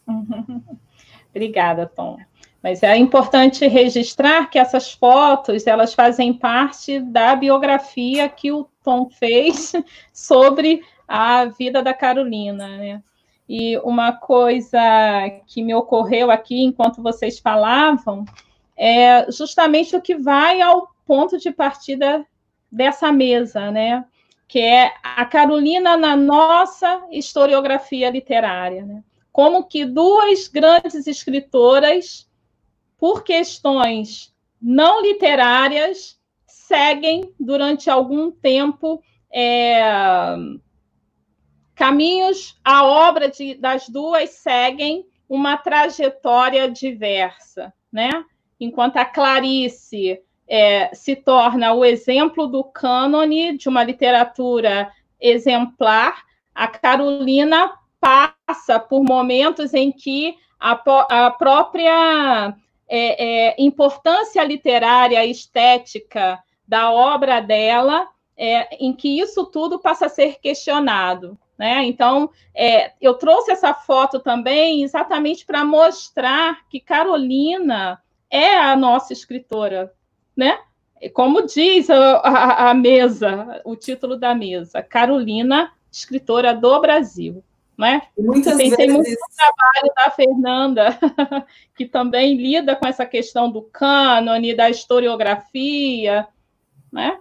<laughs> Obrigada, Tom. Mas é importante registrar que essas fotos elas fazem parte da biografia que o Tom fez <laughs> sobre a vida da Carolina, né? E uma coisa que me ocorreu aqui enquanto vocês falavam é justamente o que vai ao ponto de partida dessa mesa, né? Que é a Carolina na nossa historiografia literária, né? Como que duas grandes escritoras por questões não literárias, seguem durante algum tempo é, caminhos, a obra de, das duas seguem uma trajetória diversa, né? Enquanto a Clarice é, se torna o exemplo do cânone de uma literatura exemplar, a Carolina passa por momentos em que a, a própria é, é, importância literária, estética da obra dela, é, em que isso tudo passa a ser questionado. Né? Então, é, eu trouxe essa foto também exatamente para mostrar que Carolina é a nossa escritora, né? Como diz a, a, a mesa, o título da mesa, Carolina, escritora do Brasil. Né? Muitas e vezes... tem muito trabalho da Fernanda, <laughs> que também lida com essa questão do cânone, da historiografia, né?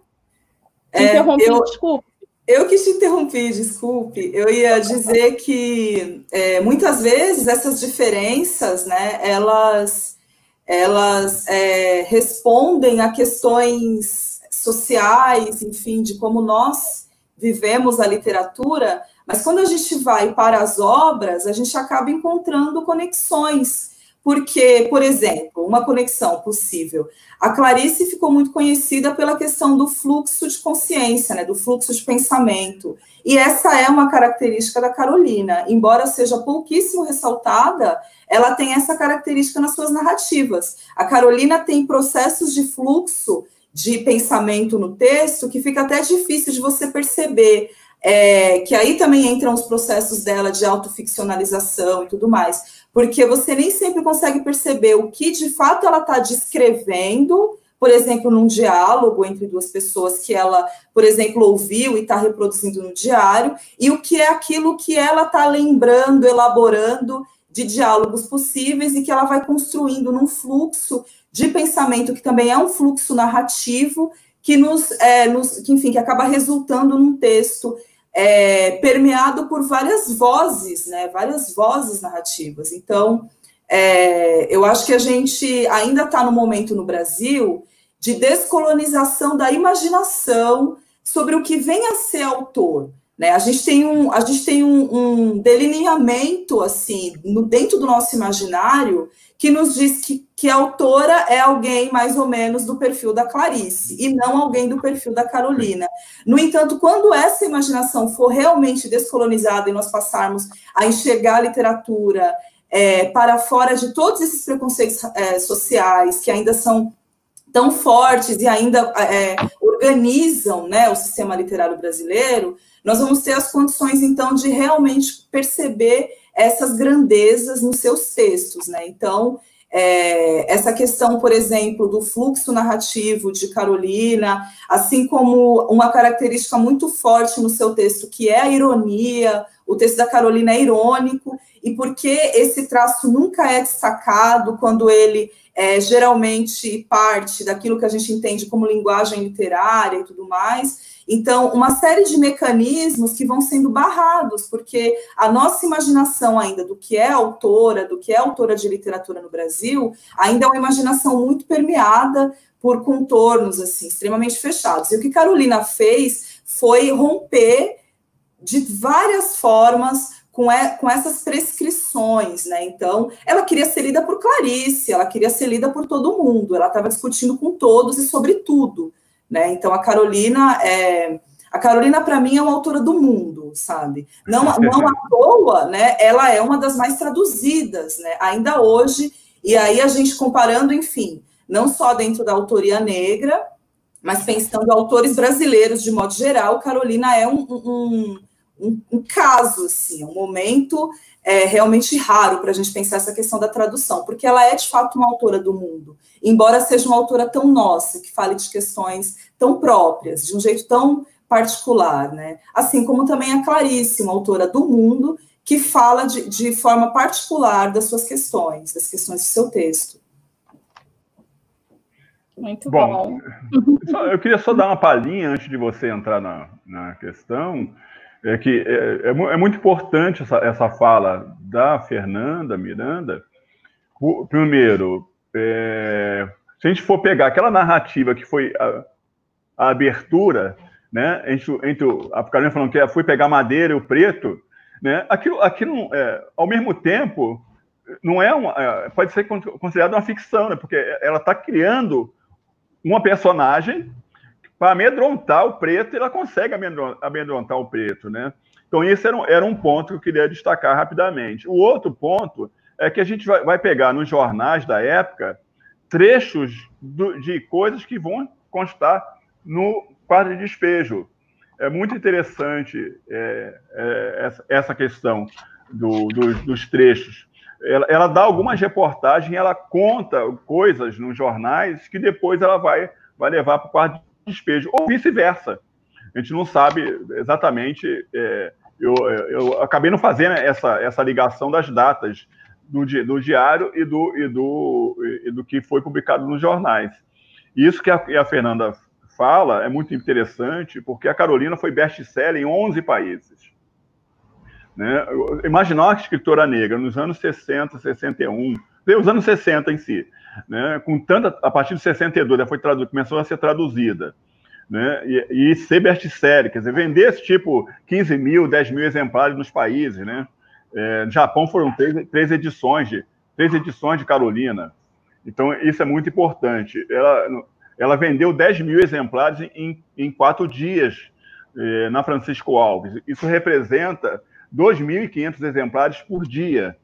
É, Interrompi, eu, desculpe. Eu que te interrompi, desculpe. Eu ia dizer que é, muitas vezes essas diferenças, né, elas, elas é, respondem a questões sociais, enfim, de como nós vivemos a literatura, mas quando a gente vai para as obras, a gente acaba encontrando conexões. Porque, por exemplo, uma conexão possível. A Clarice ficou muito conhecida pela questão do fluxo de consciência, né, do fluxo de pensamento. E essa é uma característica da Carolina. Embora seja pouquíssimo ressaltada, ela tem essa característica nas suas narrativas. A Carolina tem processos de fluxo de pensamento no texto que fica até difícil de você perceber. É, que aí também entram os processos dela de autoficcionalização e tudo mais. Porque você nem sempre consegue perceber o que de fato ela está descrevendo, por exemplo, num diálogo entre duas pessoas que ela, por exemplo, ouviu e está reproduzindo no diário, e o que é aquilo que ela está lembrando, elaborando de diálogos possíveis e que ela vai construindo num fluxo de pensamento que também é um fluxo narrativo que nos, é, nos que, enfim, que acaba resultando num texto é, permeado por várias vozes, né, várias vozes narrativas. Então, é, eu acho que a gente ainda está no momento no Brasil de descolonização da imaginação sobre o que vem a ser autor. Né? A gente tem um, a gente tem um, um delineamento assim no, dentro do nosso imaginário que nos diz que, que a autora é alguém mais ou menos do perfil da Clarice e não alguém do perfil da Carolina. No entanto, quando essa imaginação for realmente descolonizada e nós passarmos a enxergar a literatura é, para fora de todos esses preconceitos é, sociais que ainda são tão fortes e ainda é, organizam né, o sistema literário brasileiro, nós vamos ter as condições, então, de realmente perceber essas grandezas nos seus textos, né? Então, é, essa questão, por exemplo, do fluxo narrativo de Carolina, assim como uma característica muito forte no seu texto, que é a ironia, o texto da Carolina é irônico, e porque esse traço nunca é destacado quando ele é geralmente parte daquilo que a gente entende como linguagem literária e tudo mais. Então, uma série de mecanismos que vão sendo barrados, porque a nossa imaginação ainda do que é autora, do que é autora de literatura no Brasil, ainda é uma imaginação muito permeada por contornos assim extremamente fechados. E o que Carolina fez foi romper de várias formas com, com essas prescrições, né? Então, ela queria ser lida por Clarice, ela queria ser lida por todo mundo, ela estava discutindo com todos e sobre tudo. Né? Então a Carolina é a Carolina para mim é uma autora do mundo, sabe? Não, não à toa, né? Ela é uma das mais traduzidas, né? Ainda hoje. E aí a gente comparando, enfim, não só dentro da autoria negra, mas pensando autores brasileiros de modo geral, Carolina é um, um, um, um caso, assim, um momento é realmente raro para a gente pensar essa questão da tradução, porque ela é de fato uma autora do mundo, embora seja uma autora tão nossa, que fale de questões tão próprias, de um jeito tão particular, né? Assim como também a Clarice, uma autora do mundo, que fala de, de forma particular das suas questões, das questões do seu texto. Muito bom. bom. <laughs> eu queria só dar uma palhinha antes de você entrar na, na questão é que é, é, é muito importante essa, essa fala da Fernanda Miranda. Primeiro, é, se a gente for pegar aquela narrativa que foi a, a abertura, né, entre, entre a Carolina falando que foi pegar madeira e o preto, né, aquilo, aquilo é, ao mesmo tempo, não é uma, é, pode ser considerado uma ficção, né, porque ela está criando uma personagem para amedrontar o preto, ela consegue amedrontar o preto, né? Então, esse era um, era um ponto que eu queria destacar rapidamente. O outro ponto é que a gente vai, vai pegar nos jornais da época trechos do, de coisas que vão constar no quadro de despejo. É muito interessante é, é, essa, essa, questão do, do, dos trechos. Ela, ela, dá algumas reportagens, ela conta coisas nos jornais que depois ela vai, vai levar para o quadro despejo, ou vice-versa. A gente não sabe exatamente é, eu, eu acabei não fazendo essa, essa ligação das datas do, do diário e do, e, do, e do que foi publicado nos jornais. Isso que a, a Fernanda fala é muito interessante, porque a Carolina foi best-seller em 11 países. Né? Imaginar uma escritora negra nos anos 60, 61, os anos 60 em si, né? com tanta, a partir de 62, ela foi começou a ser traduzida, né? e, e ser best-seller, quer dizer, vender esse tipo 15 mil, 10 mil exemplares nos países, né? É, no Japão foram três, três edições de três edições de Carolina. Então isso é muito importante. Ela, ela vendeu 10 mil exemplares em, em quatro dias é, na Francisco Alves. Isso representa 2.500 exemplares por dia.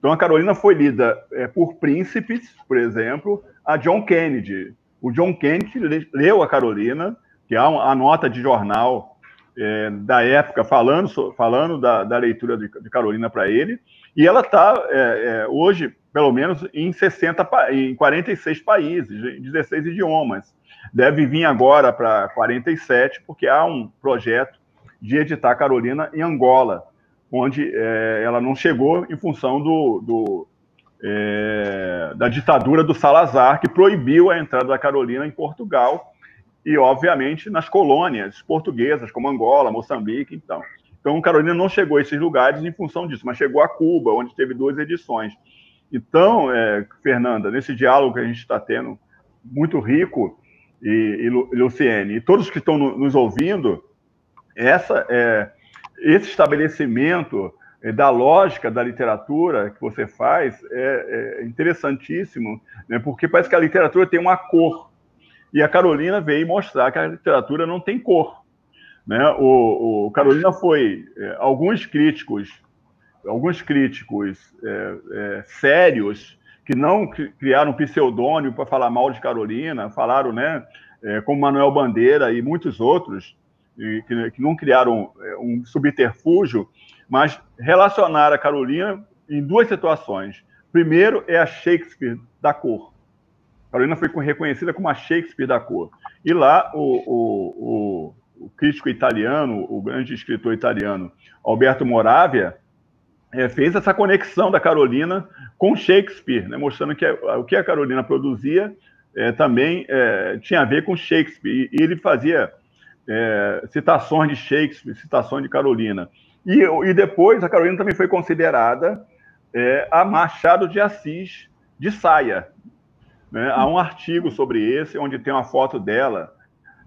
Então, a Carolina foi lida é, por príncipes, por exemplo, a John Kennedy. O John Kennedy leu a Carolina, que há a nota de jornal é, da época falando, falando da, da leitura de, de Carolina para ele, e ela está é, é, hoje, pelo menos, em 60, em 46 países, em 16 idiomas. Deve vir agora para 47, porque há um projeto de editar Carolina em Angola onde é, ela não chegou em função do, do é, da ditadura do Salazar, que proibiu a entrada da Carolina em Portugal e, obviamente, nas colônias portuguesas, como Angola, Moçambique, então. Então, Carolina não chegou a esses lugares em função disso, mas chegou a Cuba, onde teve duas edições. Então, é, Fernanda, nesse diálogo que a gente está tendo, muito rico, e, e Luciene, e todos que estão no, nos ouvindo, essa é, esse estabelecimento eh, da lógica da literatura que você faz é, é interessantíssimo, né, porque parece que a literatura tem uma cor. E a Carolina veio mostrar que a literatura não tem cor. Né? O, o Carolina foi. É, alguns críticos, alguns críticos é, é, sérios, que não criaram pseudônimo para falar mal de Carolina, falaram, né, é, como Manuel Bandeira e muitos outros, que, que não criaram é, um subterfúgio, mas relacionaram a Carolina em duas situações. Primeiro é a Shakespeare da cor. Carolina foi reconhecida como a Shakespeare da cor. E lá o, o, o, o crítico italiano, o grande escritor italiano Alberto Moravia, é, fez essa conexão da Carolina com Shakespeare, né, mostrando que o que a Carolina produzia é, também é, tinha a ver com Shakespeare. E ele fazia é, citações de Shakespeare, citações de Carolina. E, e depois a Carolina também foi considerada é, a Machado de Assis de saia. Né? Há um artigo sobre esse, onde tem uma foto dela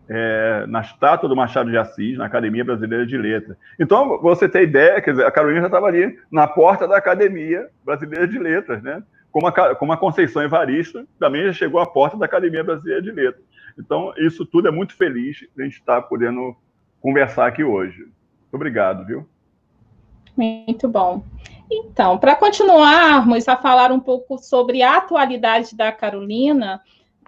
é, na estátua do Machado de Assis, na Academia Brasileira de Letras. Então, você tem ideia, quer dizer, a Carolina já estava ali na porta da Academia Brasileira de Letras, né? Como a, como a Conceição Evaristo também já chegou à porta da Academia Brasileira de Letras. Então, isso tudo é muito feliz de a gente estar podendo conversar aqui hoje. Muito obrigado, viu? Muito bom. Então, para continuarmos a falar um pouco sobre a atualidade da Carolina,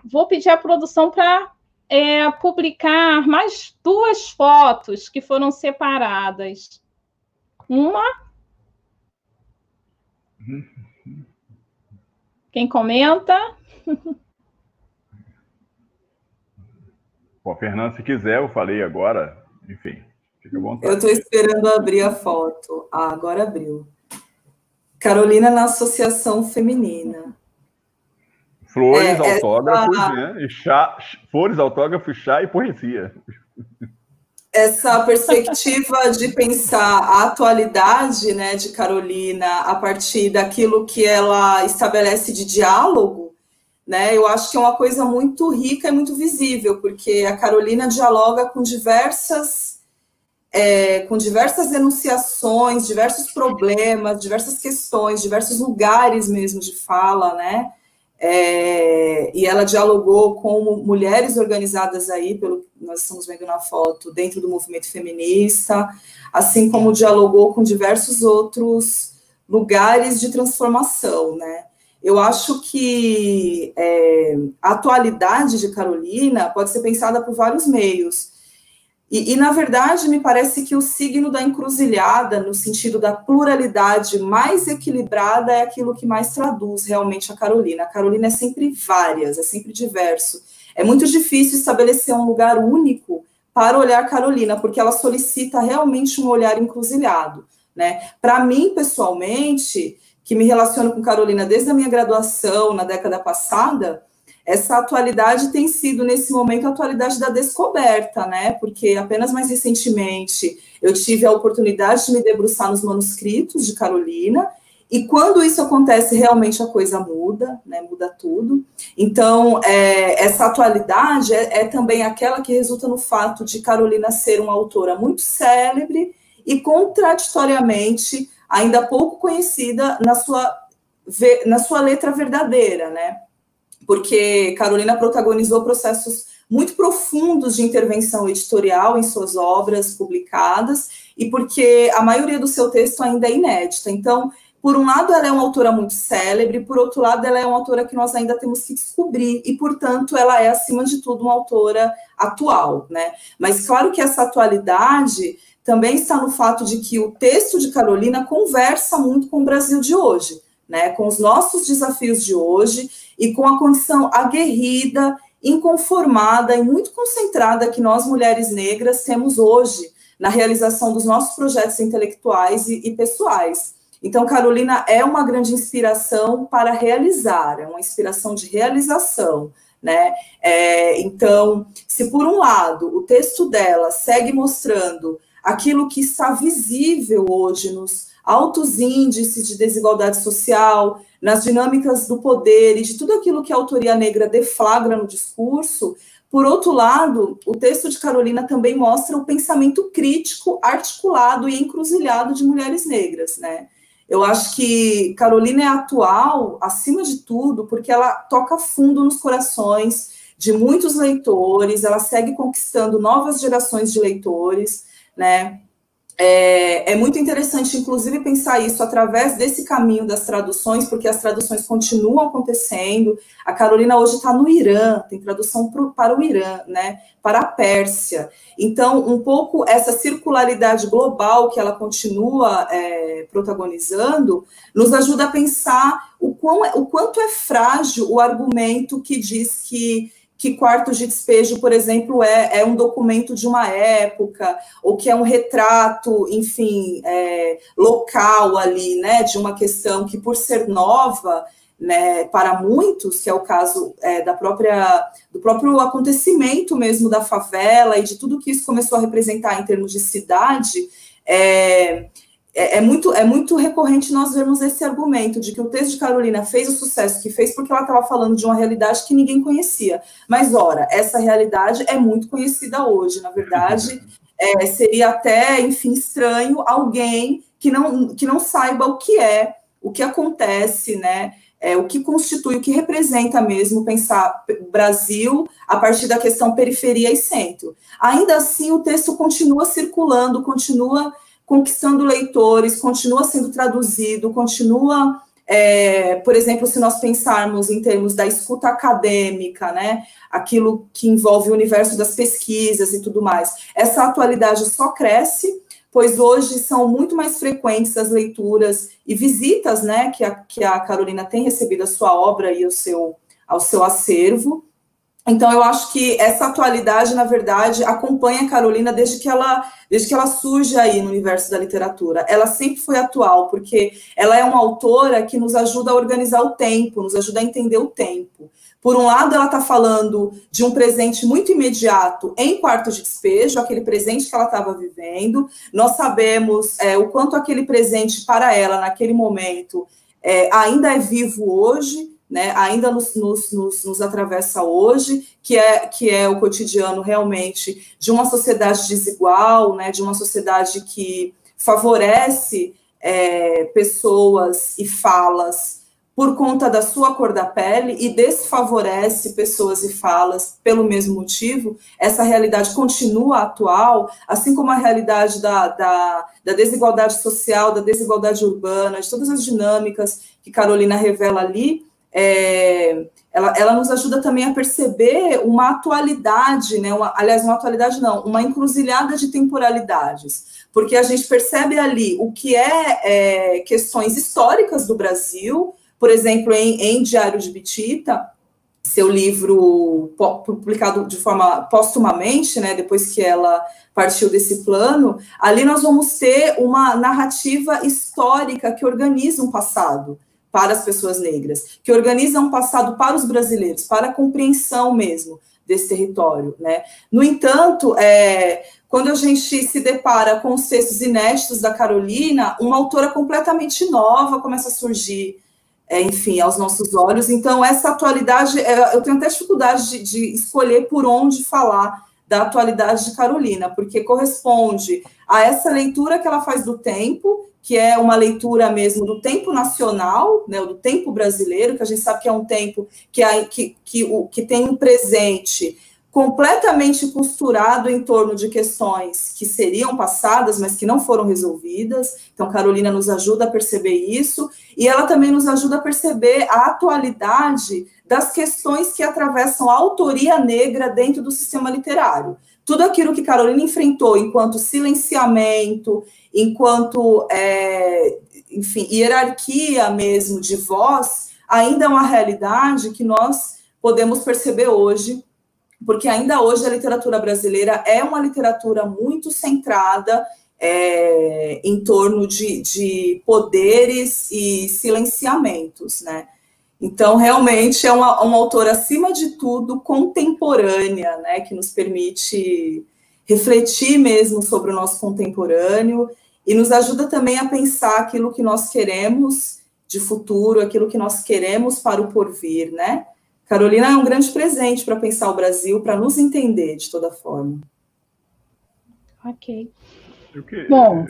vou pedir à produção para é, publicar mais duas fotos que foram separadas. Uma. Quem comenta? <laughs> Bom, Fernando, se quiser, eu falei agora, enfim, fica à vontade. Eu estou esperando abrir a foto. Ah, agora abriu. Carolina na Associação Feminina. Flores, é, autógrafos, essa... né? E chá, flores, autógrafos, chá e poesia. Essa perspectiva de pensar a atualidade né, de Carolina a partir daquilo que ela estabelece de diálogo né? Eu acho que é uma coisa muito rica e muito visível, porque a Carolina dialoga com diversas é, com diversas enunciações, diversos problemas, diversas questões, diversos lugares mesmo de fala, né? É, e ela dialogou com mulheres organizadas aí, pelo nós estamos vendo na foto, dentro do movimento feminista, assim como dialogou com diversos outros lugares de transformação, né? Eu acho que é, a atualidade de Carolina pode ser pensada por vários meios. E, e, na verdade, me parece que o signo da encruzilhada, no sentido da pluralidade mais equilibrada, é aquilo que mais traduz realmente a Carolina. A Carolina é sempre várias, é sempre diverso. É muito difícil estabelecer um lugar único para olhar Carolina, porque ela solicita realmente um olhar encruzilhado, né? Para mim, pessoalmente, que me relaciono com Carolina desde a minha graduação, na década passada, essa atualidade tem sido, nesse momento, a atualidade da descoberta, né? Porque apenas mais recentemente eu tive a oportunidade de me debruçar nos manuscritos de Carolina, e quando isso acontece, realmente a coisa muda, né? Muda tudo. Então, é, essa atualidade é, é também aquela que resulta no fato de Carolina ser uma autora muito célebre e contraditoriamente ainda pouco conhecida na sua, na sua letra verdadeira, né? porque Carolina protagonizou processos muito profundos de intervenção editorial em suas obras publicadas e porque a maioria do seu texto ainda é inédita. Então, por um lado, ela é uma autora muito célebre, por outro lado, ela é uma autora que nós ainda temos que descobrir, e, portanto, ela é, acima de tudo, uma autora atual, né? Mas, claro que essa atualidade também está no fato de que o texto de Carolina conversa muito com o Brasil de hoje, né? Com os nossos desafios de hoje, e com a condição aguerrida, inconformada e muito concentrada que nós, mulheres negras, temos hoje na realização dos nossos projetos intelectuais e, e pessoais. Então, Carolina é uma grande inspiração para realizar, é uma inspiração de realização. Né? É, então, se por um lado o texto dela segue mostrando aquilo que está visível hoje nos altos índices de desigualdade social, nas dinâmicas do poder e de tudo aquilo que a autoria negra deflagra no discurso, por outro lado, o texto de Carolina também mostra o pensamento crítico, articulado e encruzilhado de mulheres negras, né? Eu acho que Carolina é atual, acima de tudo, porque ela toca fundo nos corações de muitos leitores, ela segue conquistando novas gerações de leitores, né? É, é, muito interessante, inclusive, pensar isso através desse caminho das traduções, porque as traduções continuam acontecendo. A Carolina hoje está no Irã, tem tradução pro, para o Irã, né, para a Pérsia. Então, um pouco essa circularidade global que ela continua é, protagonizando, nos ajuda a pensar o, quão, o quanto é frágil o argumento que diz que que quartos de despejo, por exemplo, é, é um documento de uma época, ou que é um retrato, enfim, é, local ali, né, de uma questão que, por ser nova, né, para muitos, que é o caso é, da própria, do próprio acontecimento mesmo da favela e de tudo que isso começou a representar em termos de cidade, é, é, é, muito, é muito recorrente nós vermos esse argumento de que o texto de Carolina fez o sucesso que fez porque ela estava falando de uma realidade que ninguém conhecia. Mas, ora, essa realidade é muito conhecida hoje. Na verdade, <laughs> é, seria até, enfim, estranho alguém que não, que não saiba o que é, o que acontece, né? É, o que constitui, o que representa mesmo pensar Brasil a partir da questão periferia e centro. Ainda assim, o texto continua circulando, continua conquistando leitores, continua sendo traduzido, continua, é, por exemplo, se nós pensarmos em termos da escuta acadêmica, né, aquilo que envolve o universo das pesquisas e tudo mais, essa atualidade só cresce, pois hoje são muito mais frequentes as leituras e visitas, né, que a, que a Carolina tem recebido a sua obra e o seu, ao seu acervo, então, eu acho que essa atualidade, na verdade, acompanha a Carolina desde que ela, desde que ela surge aí no universo da literatura. Ela sempre foi atual, porque ela é uma autora que nos ajuda a organizar o tempo, nos ajuda a entender o tempo. Por um lado, ela está falando de um presente muito imediato em quarto de despejo, aquele presente que ela estava vivendo. Nós sabemos é, o quanto aquele presente para ela, naquele momento, é, ainda é vivo hoje né, ainda nos, nos, nos, nos, atravessa hoje, que é, que é o cotidiano realmente de uma sociedade desigual, né, de uma sociedade que favorece é, pessoas e falas por conta da sua cor da pele e desfavorece pessoas e falas pelo mesmo motivo, essa realidade continua atual, assim como a realidade da, da, da desigualdade social, da desigualdade urbana, de todas as dinâmicas que Carolina revela ali, é, ela, ela nos ajuda também a perceber uma atualidade, né? Uma, aliás, uma atualidade não, uma encruzilhada de temporalidades, porque a gente percebe ali o que é, é questões históricas do Brasil, por exemplo, em, em Diário de Bitita, seu livro publicado de forma póstumamente, né, depois que ela partiu desse plano, ali nós vamos ter uma narrativa histórica que organiza um passado para as pessoas negras, que organiza um passado para os brasileiros, para a compreensão mesmo desse território, né? No entanto, é, quando a gente se depara com os textos inéditos da Carolina, uma autora completamente nova começa a surgir, é, enfim, aos nossos olhos. Então, essa atualidade, é, eu tenho até dificuldade de, de escolher por onde falar da atualidade de Carolina, porque corresponde a essa leitura que ela faz do tempo, que é uma leitura mesmo do tempo nacional, né, do tempo brasileiro, que a gente sabe que é um tempo que, que, que, o, que tem um presente completamente costurado em torno de questões que seriam passadas, mas que não foram resolvidas. Então, Carolina nos ajuda a perceber isso, e ela também nos ajuda a perceber a atualidade das questões que atravessam a autoria negra dentro do sistema literário tudo aquilo que Carolina enfrentou enquanto silenciamento, enquanto, é, enfim, hierarquia mesmo de voz, ainda é uma realidade que nós podemos perceber hoje, porque ainda hoje a literatura brasileira é uma literatura muito centrada é, em torno de, de poderes e silenciamentos, né? Então, realmente é uma, uma autora, acima de tudo, contemporânea, né, que nos permite refletir mesmo sobre o nosso contemporâneo e nos ajuda também a pensar aquilo que nós queremos de futuro, aquilo que nós queremos para o porvir, né? Carolina é um grande presente para pensar o Brasil, para nos entender de toda forma. Ok. Bom,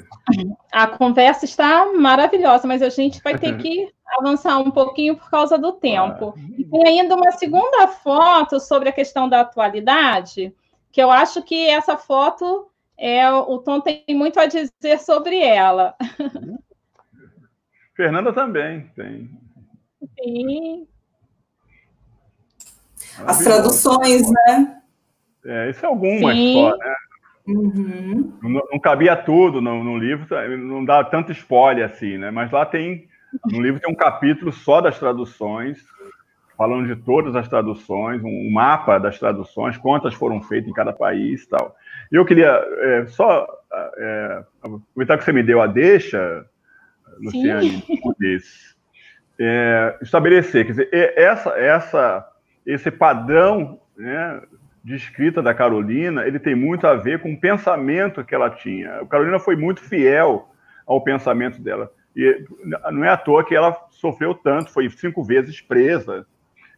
a conversa está maravilhosa, mas a gente vai ter que avançar um pouquinho por causa do tempo. E tem ainda uma segunda foto sobre a questão da atualidade, que eu acho que essa foto é o Tom tem muito a dizer sobre ela. <laughs> Fernanda também tem. Sim. As traduções, né? É, isso é algumas Sim. só, né? Uhum. Não, não, cabia tudo no, no, livro, não dá tanto spoiler assim, né? Mas lá tem, no livro tem um capítulo só das traduções, falando de todas as traduções, um mapa das traduções, quantas foram feitas em cada país e tal. E eu queria é, só é, aproveitar que você me deu a deixa, Luciane, é, estabelecer, quer dizer, essa, essa, esse padrão né, de escrita da Carolina, ele tem muito a ver com o pensamento que ela tinha. A Carolina foi muito fiel ao pensamento dela. E não é à toa que ela sofreu tanto, foi cinco vezes presa,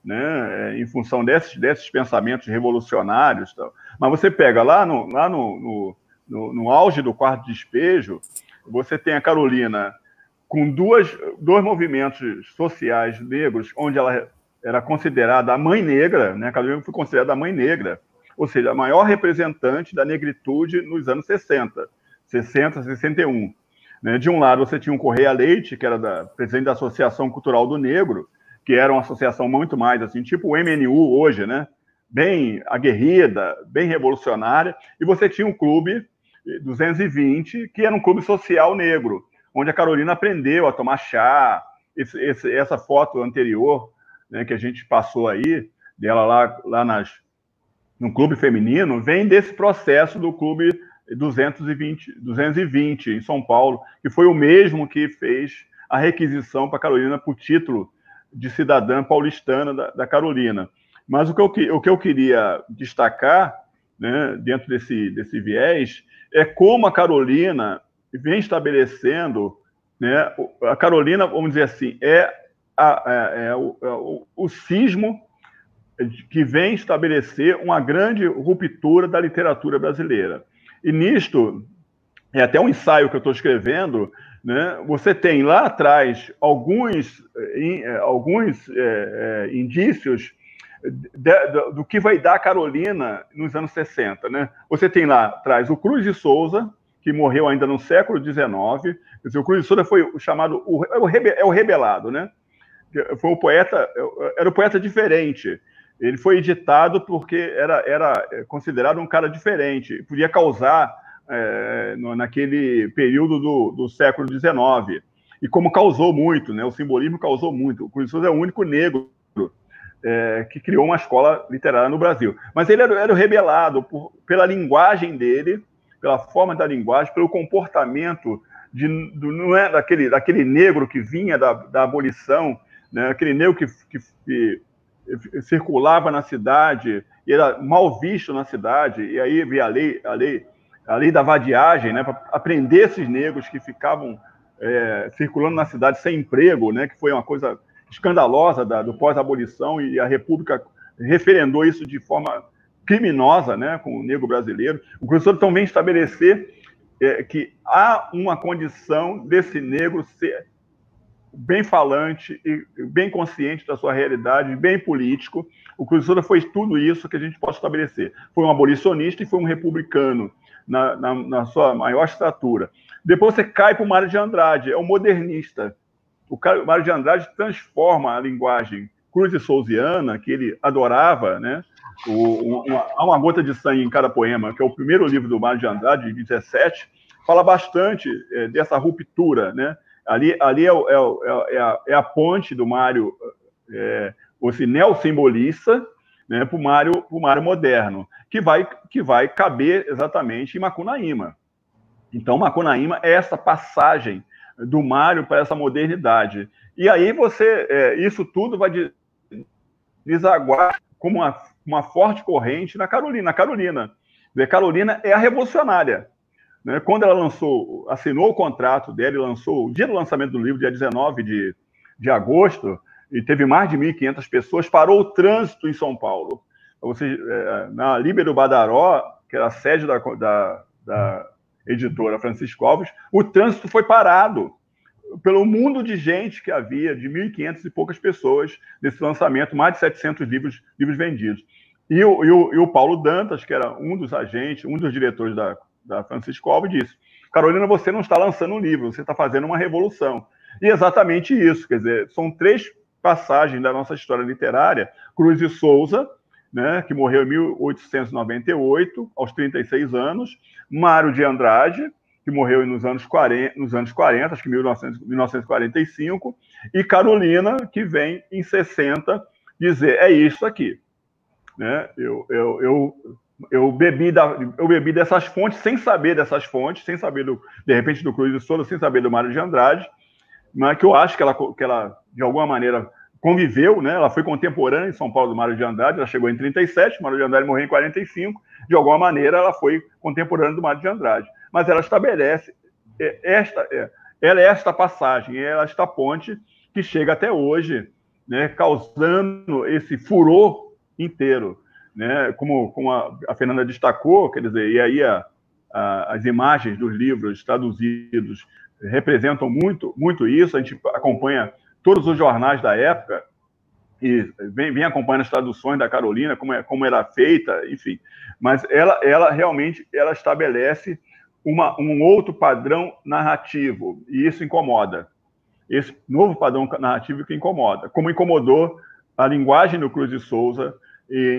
né, em função desses, desses pensamentos revolucionários. Tal. Mas você pega lá, no, lá no, no, no, no auge do quarto despejo, você tem a Carolina com duas, dois movimentos sociais negros, onde ela era considerada a mãe negra, né? Carolina foi considerada a mãe negra, ou seja, a maior representante da negritude nos anos 60, 60, 61. Né? De um lado, você tinha o Correia Leite, que era da, presidente da Associação Cultural do Negro, que era uma associação muito mais assim, tipo o MNU hoje, né? Bem aguerrida, bem revolucionária, e você tinha um clube 220, que era um clube social negro, onde a Carolina aprendeu a tomar chá. Esse, esse, essa foto anterior né, que a gente passou aí, dela lá, lá nas, no clube feminino, vem desse processo do clube 220, 220 em São Paulo, que foi o mesmo que fez a requisição para Carolina por título de cidadã paulistana da, da Carolina. Mas o que eu, o que eu queria destacar, né, dentro desse, desse viés, é como a Carolina vem estabelecendo, né, a Carolina, vamos dizer assim, é a, é, é, o, é, o, o cismo que vem estabelecer uma grande ruptura da literatura brasileira. E nisto, é até um ensaio que eu estou escrevendo, né, você tem lá atrás alguns, é, alguns é, é, indícios de, de, do que vai dar Carolina nos anos 60. Né? Você tem lá atrás o Cruz de Souza, que morreu ainda no século XIX. Dizer, o Cruz de Souza foi o chamado o, é o rebelado, né? foi um poeta, era um poeta diferente. Ele foi editado porque era, era considerado um cara diferente, podia causar é, no, naquele período do, do século XIX. E como causou muito, né, o simbolismo causou muito. O Cruz é o único negro é, que criou uma escola literária no Brasil. Mas ele era, era rebelado por, pela linguagem dele, pela forma da linguagem, pelo comportamento de, do, não é daquele, daquele negro que vinha da, da abolição, né, aquele negro que, que, que circulava na cidade, era mal visto na cidade, e aí via a lei, a lei, a lei da vadiagem, né, para aprender esses negros que ficavam é, circulando na cidade sem emprego, né, que foi uma coisa escandalosa da, do pós-abolição, e a República referendou isso de forma criminosa né, com o negro brasileiro. O professor também estabelecer é, que há uma condição desse negro ser bem falante e bem consciente da sua realidade, bem político. O Cruz foi tudo isso que a gente pode estabelecer. Foi um abolicionista e foi um republicano na, na, na sua maior estatura. Depois você cai para o Mário de Andrade, é um modernista. O Mário de Andrade transforma a linguagem cruz e souziana, que ele adorava, né? O, uma, uma gota de sangue em cada poema, que é o primeiro livro do Mário de Andrade, de 17, fala bastante é, dessa ruptura, né? Ali, ali é, é, é, é a, é a, ponte do Mário, é, esse neossimbolista, né, para o Mário, Mário moderno, que vai, que vai caber exatamente em Macunaíma. Então, Macunaíma é essa passagem do Mário para essa modernidade. E aí você, é, isso tudo vai desaguar como uma, uma forte corrente na Carolina. A Carolina, a Carolina é a revolucionária. Né? Quando ela lançou, assinou o contrato dela e lançou, o dia do lançamento do livro, dia 19 de, de agosto, e teve mais de 1.500 pessoas, parou o trânsito em São Paulo. Você, é, na Líbero Badaró, que era a sede da, da, da editora Francisco Alves, o trânsito foi parado pelo mundo de gente que havia, de 1.500 e poucas pessoas nesse lançamento, mais de 700 livros, livros vendidos. E o, e, o, e o, Paulo Dantas, que era um dos agentes, um dos diretores da, da Francisco Alves, disse: Carolina, você não está lançando um livro, você está fazendo uma revolução. E exatamente isso, quer dizer, são três passagens da nossa história literária. Cruz e Souza, né, que morreu em 1898, aos 36 anos, Mário de Andrade, que morreu nos anos 40, nos anos 40 acho que 1900, 1945, e Carolina, que vem em 60 dizer: é isso aqui. Né? Eu, eu, eu, eu, bebi da, eu bebi dessas fontes, sem saber dessas fontes, sem saber, do, de repente, do Cruz de Souza, sem saber do Mário de Andrade, mas que eu acho que ela, que ela de alguma maneira, conviveu, né? Ela foi contemporânea em São Paulo do Mário de Andrade, ela chegou em 37, Mário de Andrade morreu em 45, de alguma maneira ela foi contemporânea do Mário de Andrade. Mas ela estabelece é, esta, é, ela é esta passagem, é esta ponte que chega até hoje, né, causando esse furor inteiro, né? Como, como a, a Fernanda destacou, quer dizer, e aí a, a, as imagens dos livros traduzidos representam muito, muito isso. A gente acompanha todos os jornais da época e vem, vem acompanhando as traduções da Carolina, como, é, como era feita, enfim. Mas ela, ela realmente ela estabelece uma, um outro padrão narrativo, e isso incomoda. Esse novo padrão narrativo que incomoda, como incomodou a linguagem do Cruz de Souza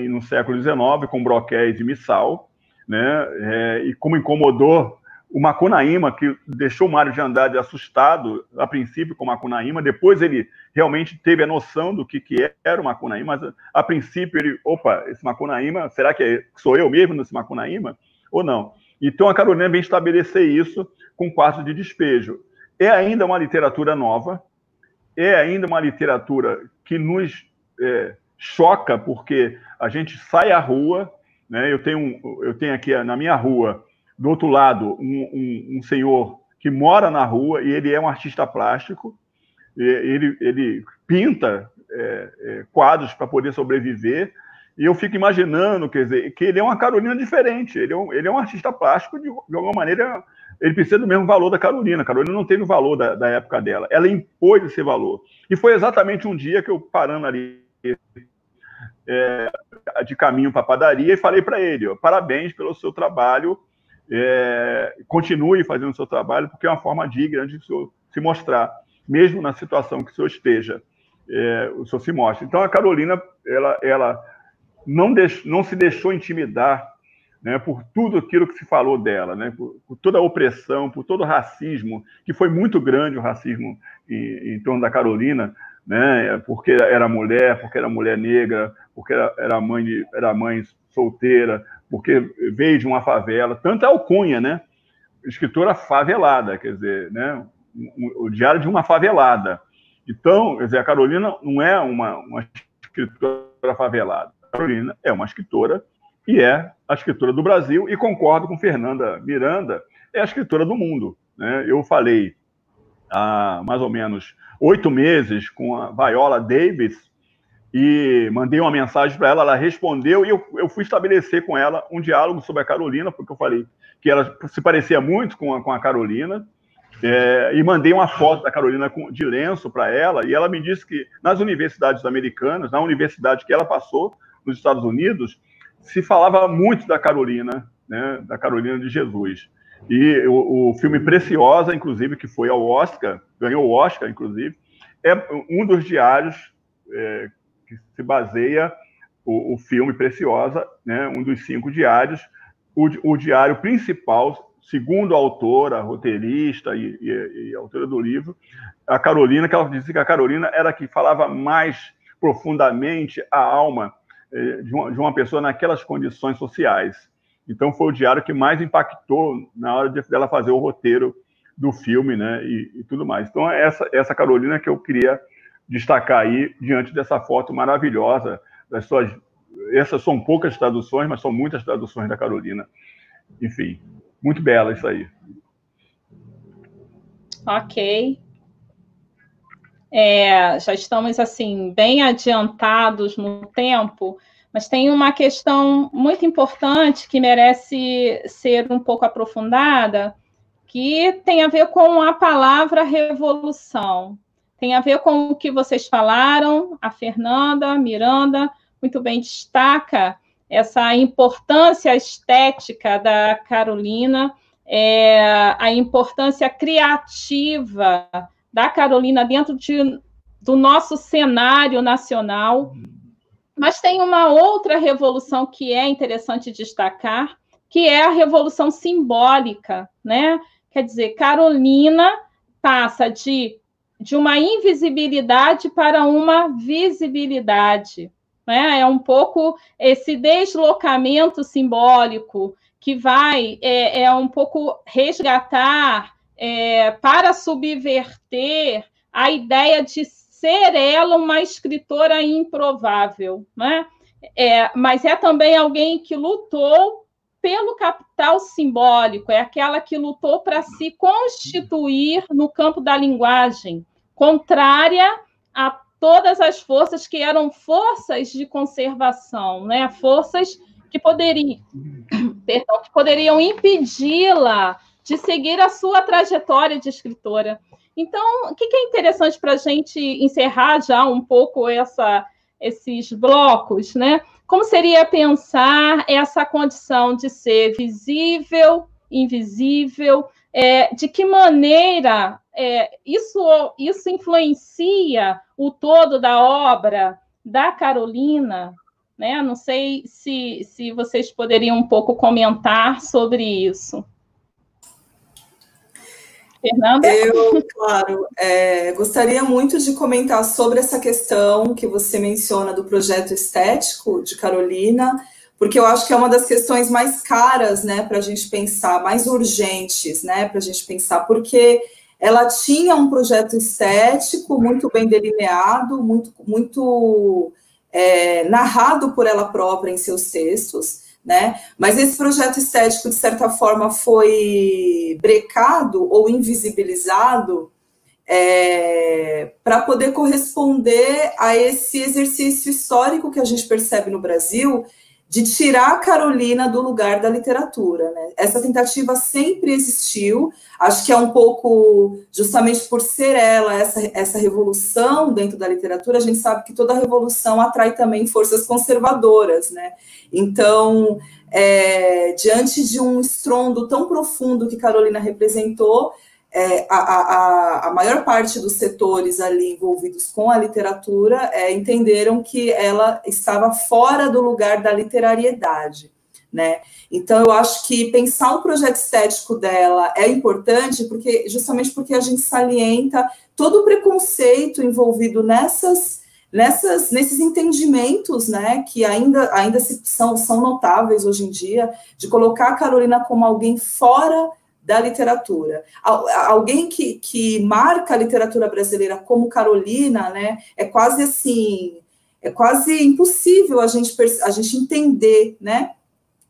no século XIX, com Broquéis e Missal, né? É, e como incomodou o Macunaíma, que deixou o Mário de Andrade assustado, a princípio, com o Macunaíma, depois ele realmente teve a noção do que, que era o Macunaíma, mas a princípio ele, opa, esse Macunaíma, será que é, sou eu mesmo nesse Macunaíma? Ou não? Então a Carolina vem estabelecer isso com quarto de despejo. É ainda uma literatura nova, é ainda uma literatura que nos é, choca, porque a gente sai à rua, né? eu, tenho, eu tenho aqui na minha rua do outro lado, um, um, um, senhor que mora na rua e ele é um artista plástico, ele, ele pinta é, é, quadros para poder sobreviver, e eu fico imaginando, quer dizer, que ele é uma Carolina diferente, ele é um, ele é um artista plástico, de, de alguma maneira, ele precisa do mesmo valor da Carolina. A Carolina não teve o valor da, da época dela, ela impôs esse valor. E foi exatamente um dia que eu, parando ali é, de caminho para a padaria, e falei para ele: ó, parabéns pelo seu trabalho é, continue fazendo o seu trabalho, porque é uma forma digna de se mostrar, mesmo na situação que o senhor esteja, é, o senhor se mostra. Então, a Carolina, ela, ela não, deix, não se deixou intimidar né, por tudo aquilo que se falou dela, né, por, por, toda a opressão, por todo o racismo, que foi muito grande o racismo em, em torno da Carolina, né? Porque era mulher, porque era mulher negra, porque era, era mãe era mãe solteira, porque veio de uma favela, tanto é alcunha, né? Escritora favelada, quer dizer, né? O diário de uma favelada. Então, quer dizer, a Carolina não é uma, uma escritora favelada. A Carolina é uma escritora e é a escritora do Brasil, e concordo com Fernanda Miranda, é a escritora do mundo. Né? Eu falei há mais ou menos oito meses com a Viola Davis e mandei uma mensagem para ela, ela respondeu e eu, eu fui estabelecer com ela um diálogo sobre a Carolina, porque eu falei que ela se parecia muito com a, com a Carolina, é, e mandei uma foto da Carolina com, de lenço para ela, e ela me disse que nas universidades americanas, na universidade que ela passou nos Estados Unidos, se falava muito da Carolina, né, da Carolina de Jesus. E o, o, filme Preciosa, inclusive, que foi ao Oscar, ganhou o Oscar, inclusive, é um dos diários é, que se baseia o, o, filme Preciosa, né, um dos cinco diários, o, o diário principal, segundo a autora, roteirista e, e, e autora do livro, a Carolina, que ela disse que a Carolina era a que falava mais profundamente a alma é, de uma, de uma pessoa naquelas condições sociais. Então foi o diário que mais impactou na hora de dela fazer o roteiro do filme, né, e, e, tudo mais. Então é essa essa Carolina que eu queria destacar aí diante dessa foto maravilhosa das suas essas são poucas traduções, mas são muitas traduções da Carolina. Enfim, muito bela isso aí. Ok. É, já estamos assim bem adiantados no tempo. Mas tem uma questão muito importante que merece ser um pouco aprofundada, que tem a ver com a palavra revolução. Tem a ver com o que vocês falaram, a Fernanda, a Miranda, muito bem destaca essa importância estética da Carolina, é, a importância criativa da Carolina dentro de, do nosso cenário nacional, mas tem uma outra revolução que é interessante destacar, que é a revolução simbólica, né? Quer dizer, Carolina passa de, de uma invisibilidade para uma visibilidade. Né? É um pouco esse deslocamento simbólico que vai é, é um pouco resgatar é, para subverter a ideia de ser ela uma escritora improvável, né? É, mas é também alguém que lutou pelo capital simbólico, é aquela que lutou para se constituir no campo da linguagem, contrária a todas as forças que eram forças de conservação, né? Forças que poderiam, <coughs> perdão, que poderiam impedi-la de seguir a sua trajetória de escritora. Então, o que, é interessante para a gente encerrar já um pouco essa, esses blocos, né? Como seria pensar essa condição de ser visível, invisível? É, de que maneira é, isso, isso influencia o todo da obra da Carolina? Né? Não sei se, se vocês poderiam um pouco comentar sobre isso. Fernanda? Eu, claro, é, gostaria muito de comentar sobre essa questão que você menciona do projeto estético de Carolina, porque eu acho que é uma das questões mais caras, né, para a gente pensar, mais urgentes, né, para a gente pensar, porque ela tinha um projeto estético muito bem delineado, muito, muito é, narrado por ela própria em seus textos, né? Mas esse projeto estético, de certa forma, foi brecado ou invisibilizado é, para poder corresponder a esse exercício histórico que a gente percebe no Brasil de tirar a Carolina do lugar da literatura. Né? Essa tentativa sempre existiu, acho que é um pouco, justamente por ser ela essa, essa revolução dentro da literatura, a gente sabe que toda revolução atrai também forças conservadoras, né? Então, é, diante de um estrondo tão profundo que Carolina representou, é, a, a, a, maior parte dos setores ali envolvidos com a literatura é, entenderam que ela estava fora do lugar da literariedade. Né? Então, eu acho que pensar um projeto estético dela é importante, porque justamente porque a gente salienta todo o preconceito envolvido nessas, nessas, nesses entendimentos, né, que ainda, ainda são, são notáveis hoje em dia, de colocar a Carolina como alguém fora da literatura. Alguém que, que marca a literatura brasileira como Carolina, né, é quase assim, é quase impossível a gente, a gente entender, né,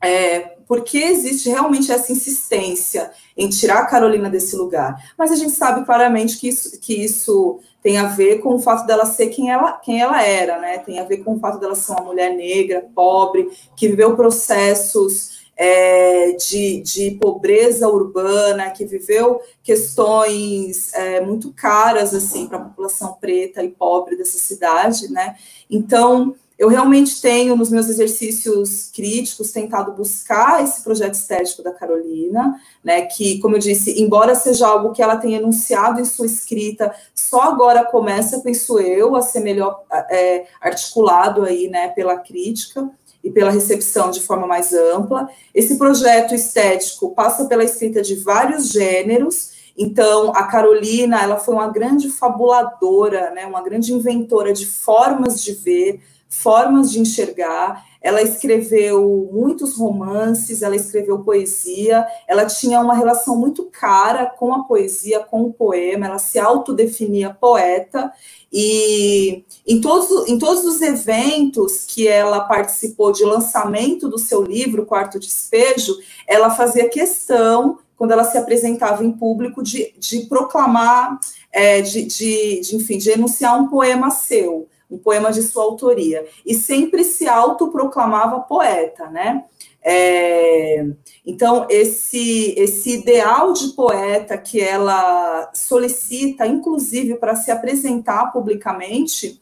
é, porque existe realmente essa insistência em tirar a Carolina desse lugar. Mas a gente sabe claramente que isso, que isso tem a ver com o fato dela ser quem ela, quem ela era, né? Tem a ver com o fato dela ser uma mulher negra, pobre, que viveu processos é, de, de, pobreza urbana, que viveu questões é, muito caras assim para a população preta e pobre dessa cidade, né? Então eu realmente tenho, nos meus exercícios críticos, tentado buscar esse projeto estético da Carolina, né, que, como eu disse, embora seja algo que ela tenha enunciado em sua escrita, só agora começa, penso eu, a ser melhor é, articulado aí, né, pela crítica e pela recepção de forma mais ampla. Esse projeto estético passa pela escrita de vários gêneros, então, a Carolina, ela foi uma grande fabuladora, né, uma grande inventora de formas de ver, formas de enxergar. Ela escreveu muitos romances, ela escreveu poesia, ela tinha uma relação muito cara com a poesia, com o poema, ela se autodefinia poeta, e em todos, em todos os eventos que ela participou de lançamento do seu livro, Quarto Despejo, ela fazia questão, quando ela se apresentava em público, de, de proclamar, é, de, de, de, enfim, de enunciar um poema seu um poema de sua autoria, e sempre se autoproclamava poeta, né? É, então, esse, esse ideal de poeta que ela solicita, inclusive para se apresentar publicamente,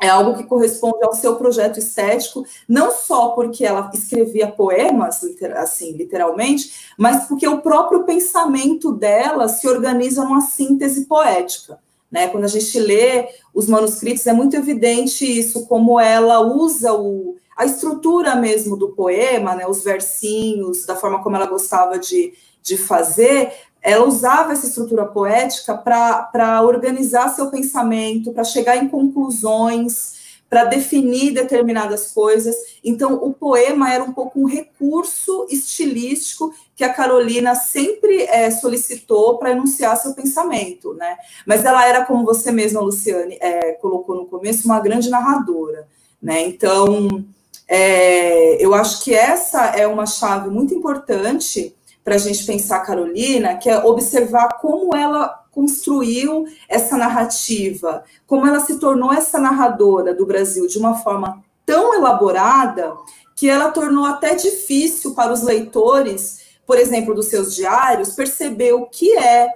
é algo que corresponde ao seu projeto estético, não só porque ela escrevia poemas, assim, literalmente, mas porque o próprio pensamento dela se organiza numa síntese poética. Né? Quando a gente lê os manuscritos, é muito evidente isso, como ela usa o, a estrutura mesmo do poema, né? os versinhos, da forma como ela gostava de, de fazer, ela usava essa estrutura poética para organizar seu pensamento, para chegar em conclusões, para definir determinadas coisas. Então, o poema era um pouco um recurso estilístico que a Carolina sempre é, solicitou para enunciar seu pensamento, né? Mas ela era, como você mesma, Luciane, é, colocou no começo, uma grande narradora, né? Então, é, eu acho que essa é uma chave muito importante para a gente pensar a Carolina, que é observar como ela construiu essa narrativa, como ela se tornou essa narradora do Brasil de uma forma tão elaborada que ela tornou até difícil para os leitores, por exemplo, dos seus diários, perceber o que é,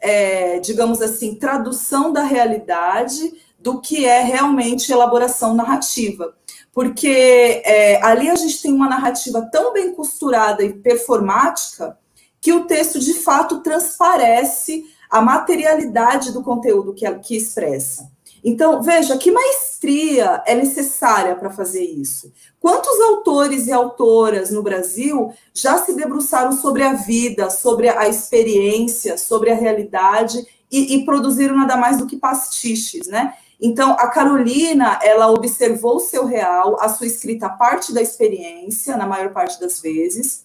é digamos assim, tradução da realidade do que é realmente elaboração narrativa. Porque é, ali a gente tem uma narrativa tão bem costurada e performática que o texto de fato transparece a materialidade do conteúdo que, que expressa. Então, veja, que maestria é necessária para fazer isso? Quantos autores e autoras no Brasil já se debruçaram sobre a vida, sobre a experiência, sobre a realidade e, e produziram nada mais do que pastiches, né? Então, a Carolina, ela observou o seu real, a sua escrita parte da experiência, na maior parte das vezes,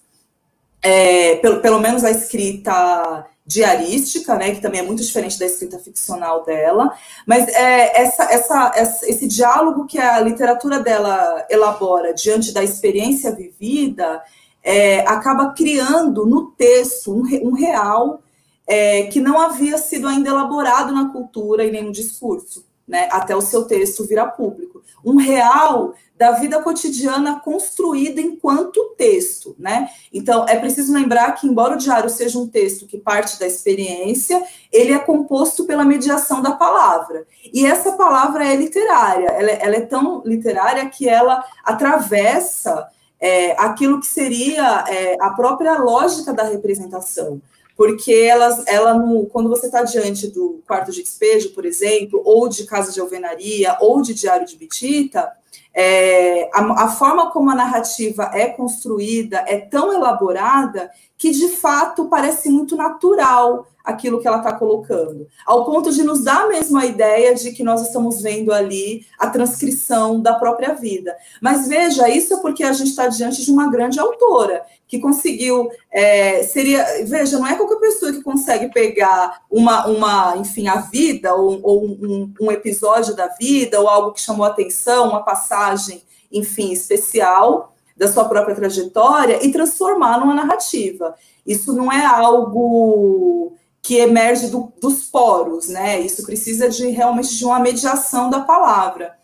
é, pelo, pelo menos a escrita diarística, né, que também é muito diferente da escrita ficcional dela, mas é, essa, essa, essa, esse diálogo que a literatura dela elabora diante da experiência vivida é, acaba criando no texto um, um real é, que não havia sido ainda elaborado na cultura e nem no discurso, né, até o seu texto virar público. Um real da vida cotidiana construída enquanto texto, né? Então, é preciso lembrar que, embora o diário seja um texto que parte da experiência, ele é composto pela mediação da palavra. E essa palavra é literária, ela, ela é tão literária que ela atravessa é, aquilo que seria é, a própria lógica da representação porque elas, ela no, quando você está diante do quarto de despejo, por exemplo, ou de casa de alvenaria, ou de diário de bitita, É, a, a, forma como a narrativa é construída é tão elaborada que, de fato, parece muito natural aquilo que ela está colocando, ao ponto de nos dar mesmo a ideia de que nós estamos vendo ali a transcrição da própria vida. Mas veja, isso é porque a gente está diante de uma grande autora que conseguiu é, seria veja não é qualquer pessoa que consegue pegar uma, uma enfim a vida ou, ou um, um episódio da vida ou algo que chamou atenção uma passagem enfim especial da sua própria trajetória e transformar numa narrativa isso não é algo que emerge do, dos poros, né? Isso precisa de realmente de uma mediação da palavra.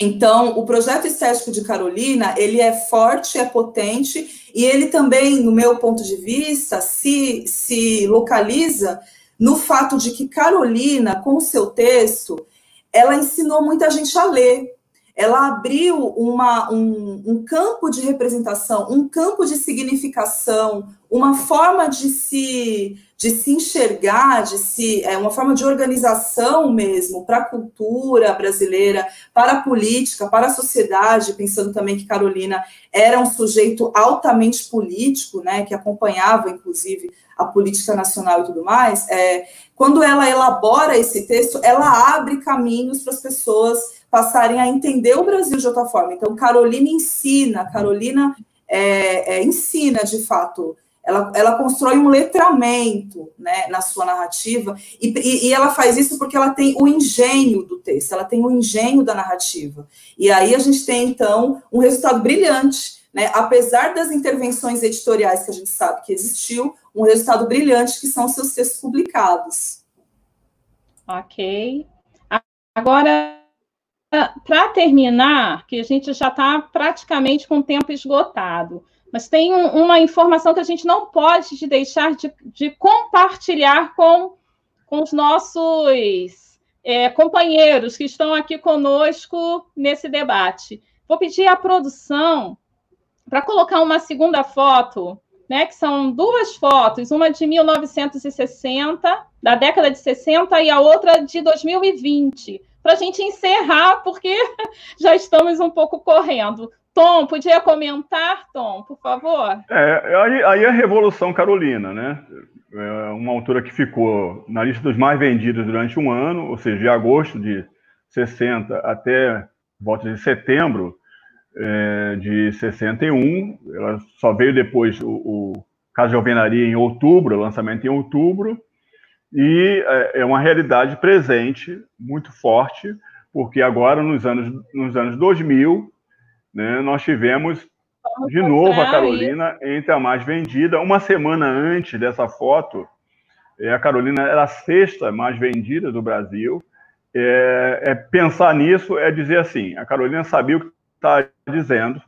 Então, o projeto estético de Carolina, ele é forte, é potente, e ele também, no meu ponto de vista, se, se localiza no fato de que Carolina, com o seu texto, ela ensinou muita gente a ler, ela abriu uma, um, um, campo de representação, um campo de significação, uma forma de se, de se enxergar, de se, é, uma forma de organização mesmo para a cultura brasileira, para a política, para a sociedade, pensando também que Carolina era um sujeito altamente político, né, que acompanhava, inclusive, a política nacional e tudo mais, é, quando ela elabora esse texto, ela abre caminhos para as pessoas passarem a entender o Brasil de outra forma. Então, Carolina ensina, Carolina é, é, ensina de fato. Ela, ela constrói um letramento né, na sua narrativa, e, e, ela faz isso porque ela tem o engenho do texto, ela tem o engenho da narrativa. E aí a gente tem, então, um resultado brilhante. Né? Apesar das intervenções editoriais que a gente sabe que existiu, um resultado brilhante que são seus textos publicados. Ok. Agora, para terminar, que a gente já está praticamente com o tempo esgotado, mas tem um, uma informação que a gente não pode deixar de, de compartilhar com, com os nossos é, companheiros que estão aqui conosco nesse debate. Vou pedir à produção para colocar uma segunda foto, né, que são duas fotos, uma de 1960, da década de 60, e a outra de 2020 para a gente encerrar, porque <laughs> já estamos um pouco correndo. Tom, podia comentar, Tom, por favor? É, aí, aí é a Revolução Carolina, né? É uma autora que ficou na lista dos mais vendidos durante um ano, ou seja, de agosto de 60 até volta de setembro é, de 61. Ela só veio depois o, o Caso de Alvenaria em outubro, lançamento em outubro e é, é uma realidade presente muito forte, porque agora, nos anos, nos anos 2000, né, nós tivemos de novo a Carolina entre a mais vendida. Uma semana antes dessa foto, é, a Carolina era a sexta mais vendida do Brasil. É, é pensar nisso é dizer assim: a Carolina sabia o que estava dizendo,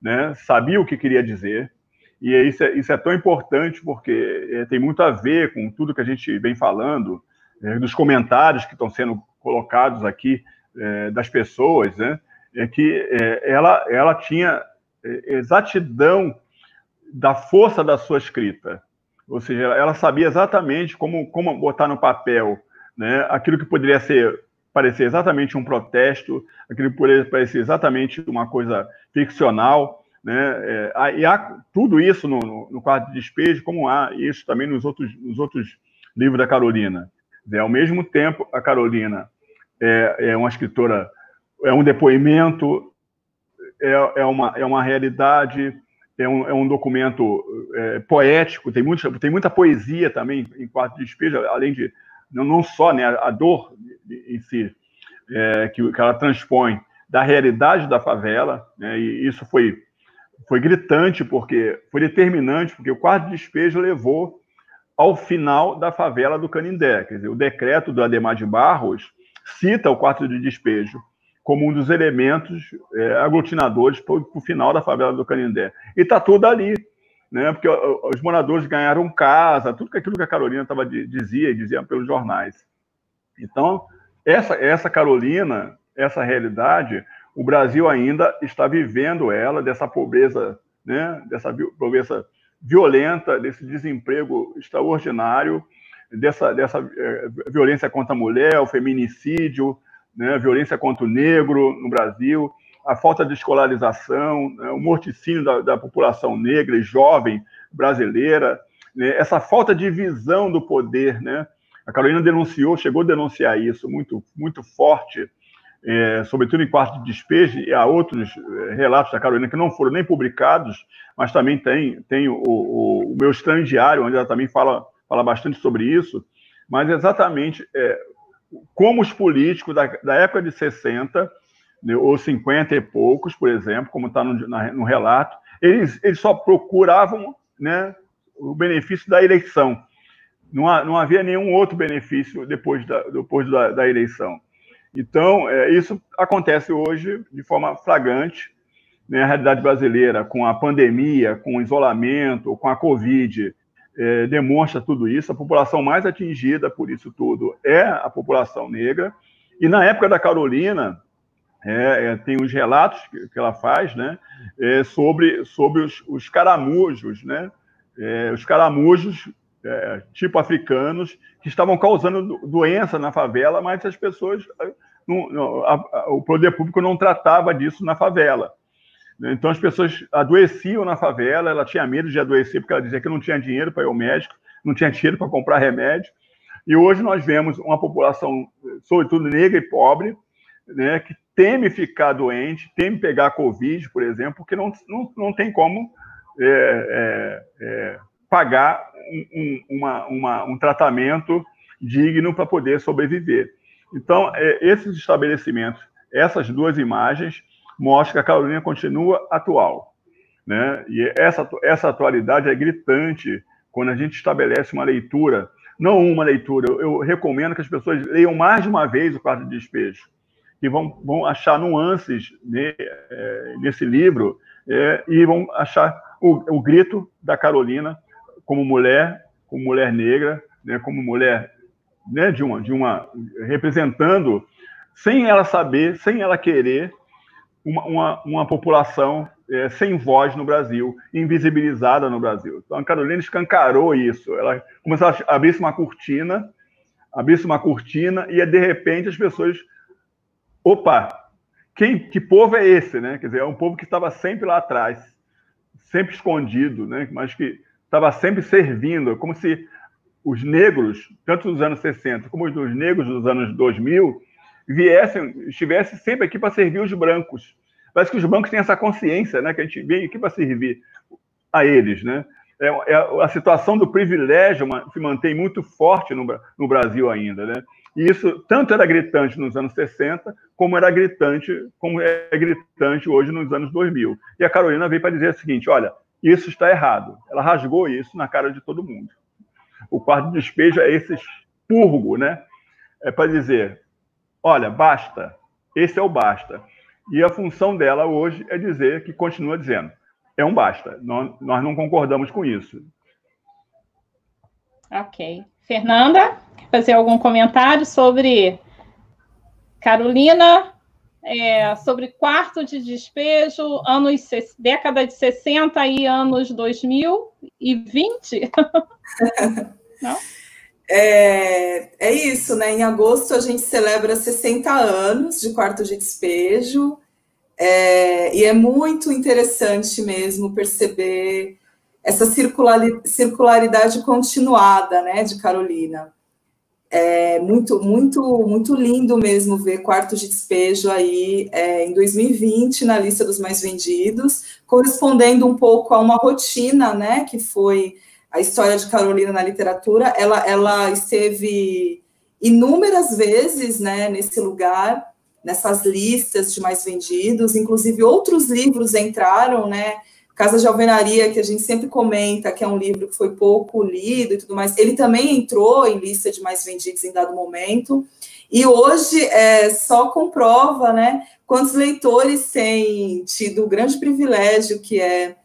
né, sabia o que queria dizer, e isso é, isso é tão importante porque é, tem muito a ver com tudo que a gente vem falando, é, dos comentários que estão sendo colocados aqui é, das pessoas, né? É que é, ela, ela tinha é, exatidão da força da sua escrita. Ou seja, ela sabia exatamente como, como botar no papel né, aquilo que poderia ser parecer exatamente um protesto, aquilo que poderia parecer exatamente uma coisa ficcional, né? É, e há tudo isso no, no, no quadro de despejo, como há isso também nos outros, nos outros livros da Carolina. É, ao mesmo tempo, a Carolina é, é uma escritora, é um depoimento, é, é, uma, é uma realidade, é um, é um documento é, poético, tem, muito, tem muita poesia também em Quarto de Despejo, além de, não, não só né, a dor em si, é, que, que ela transpõe da realidade da favela, né, e isso foi foi gritante, porque foi determinante, porque o quarto de despejo levou ao final da favela do Canindé. Quer dizer, o decreto do Ademar de Barros cita o quarto de despejo como um dos elementos é, aglutinadores para o final da favela do Canindé. E está tudo ali, né? porque os moradores ganharam casa, tudo aquilo que a Carolina tava, dizia e dizia pelos jornais. Então, essa, essa Carolina, essa realidade, o Brasil ainda está vivendo ela, dessa pobreza, né, dessa pobreza violenta, desse desemprego extraordinário, dessa, dessa é, violência contra a mulher, o feminicídio, né, violência contra o negro no Brasil, a falta de escolarização, né, o morticínio da, da, população negra e jovem brasileira, né, essa falta de visão do poder, né? A Carolina denunciou, chegou a denunciar isso muito, muito forte, é, sobretudo em quarto de despejo, e há outros é, relatos da Carolina que não foram nem publicados, mas também tem, tem o, o, o meu estranho diário, onde ela também fala, fala bastante sobre isso, mas exatamente é, como os políticos da, da época de 60 né, ou 50 e poucos, por exemplo, como está no, no, relato, eles, eles só procuravam né, o benefício da eleição. Não, não havia nenhum outro benefício depois da, depois da, da eleição. Então, é, isso acontece hoje de forma flagrante né, a realidade brasileira, com a pandemia, com o isolamento, com a Covid, é, demonstra tudo isso. A população mais atingida por isso tudo é a população negra. E na época da Carolina, é, é, tem os relatos que, que ela faz, né, é, sobre, sobre os, os caramujos, né, é, os caramujos tipo africanos que estavam causando doença na favela, mas as pessoas, não, não, a, a, o poder público não tratava disso na favela. Então as pessoas adoeciam na favela, ela tinha medo de adoecer porque ela dizia que não tinha dinheiro para ir ao médico, não tinha dinheiro para comprar remédio. E hoje nós vemos uma população, sobretudo negra e pobre, né, que teme ficar doente, teme pegar Covid, por exemplo, porque não, não, não tem como é, é, é, pagar um, uma, uma, um tratamento digno para poder sobreviver. Então, é, esses estabelecimentos, essas duas imagens, mostram que a Carolina continua atual. Né? E essa, essa atualidade é gritante quando a gente estabelece uma leitura, não uma leitura, eu, recomendo que as pessoas leiam mais de uma vez o quarto de despejo que vão, vão achar nuances né, é, nesse livro é, e vão achar o, o, grito da Carolina como mulher, como mulher negra, né, como mulher né, de uma, de uma representando, sem ela saber, sem ela querer, uma, uma, uma população é, sem voz no Brasil, invisibilizada no Brasil. Então a Carolina escancarou isso. Ela começou a abrir uma cortina, abrir uma cortina e de repente as pessoas opa, quem, que povo é esse, né? Quer dizer, é um povo que estava sempre lá atrás, sempre escondido, né? Mas que estava sempre servindo, como se os negros, tanto dos anos 60 como os negros dos anos 2000, viessem, estivessem sempre aqui para servir os brancos. Parece que os brancos têm essa consciência, né? Que a gente vem aqui para servir a eles, né? É, é, a situação do privilégio se mantém muito forte no, no Brasil ainda, né? E isso tanto era gritante nos anos 60, como era gritante, como é gritante hoje nos anos 2000. E a Carolina veio para dizer o seguinte: olha, isso está errado. Ela rasgou isso na cara de todo mundo. O quarto de despejo é esse expurgo, né? É para dizer: olha, basta. Esse é o basta. E a função dela hoje é dizer que continua dizendo: é um basta. Nós, nós não concordamos com isso. Ok. Fernanda? fazer algum comentário sobre Carolina, é, sobre quarto de despejo, anos, década de 60 e anos 2020? <laughs> Não? É, é isso, né? Em agosto a gente celebra 60 anos de quarto de despejo, é, e é muito interessante mesmo perceber essa circularidade continuada, né, de Carolina. É muito, muito, muito lindo mesmo ver Quartos de Despejo aí é, em 2020 na lista dos mais vendidos, correspondendo um pouco a uma rotina, né, que foi a história de Carolina na literatura. Ela, ela esteve inúmeras vezes, né, nesse lugar, nessas listas de mais vendidos, inclusive outros livros entraram, né, Casa de Alvenaria, que a gente sempre comenta que é um livro que foi pouco lido e tudo mais, ele também entrou em lista de mais vendidos em dado momento. E hoje é, só comprova né, quantos leitores têm tido o grande privilégio que é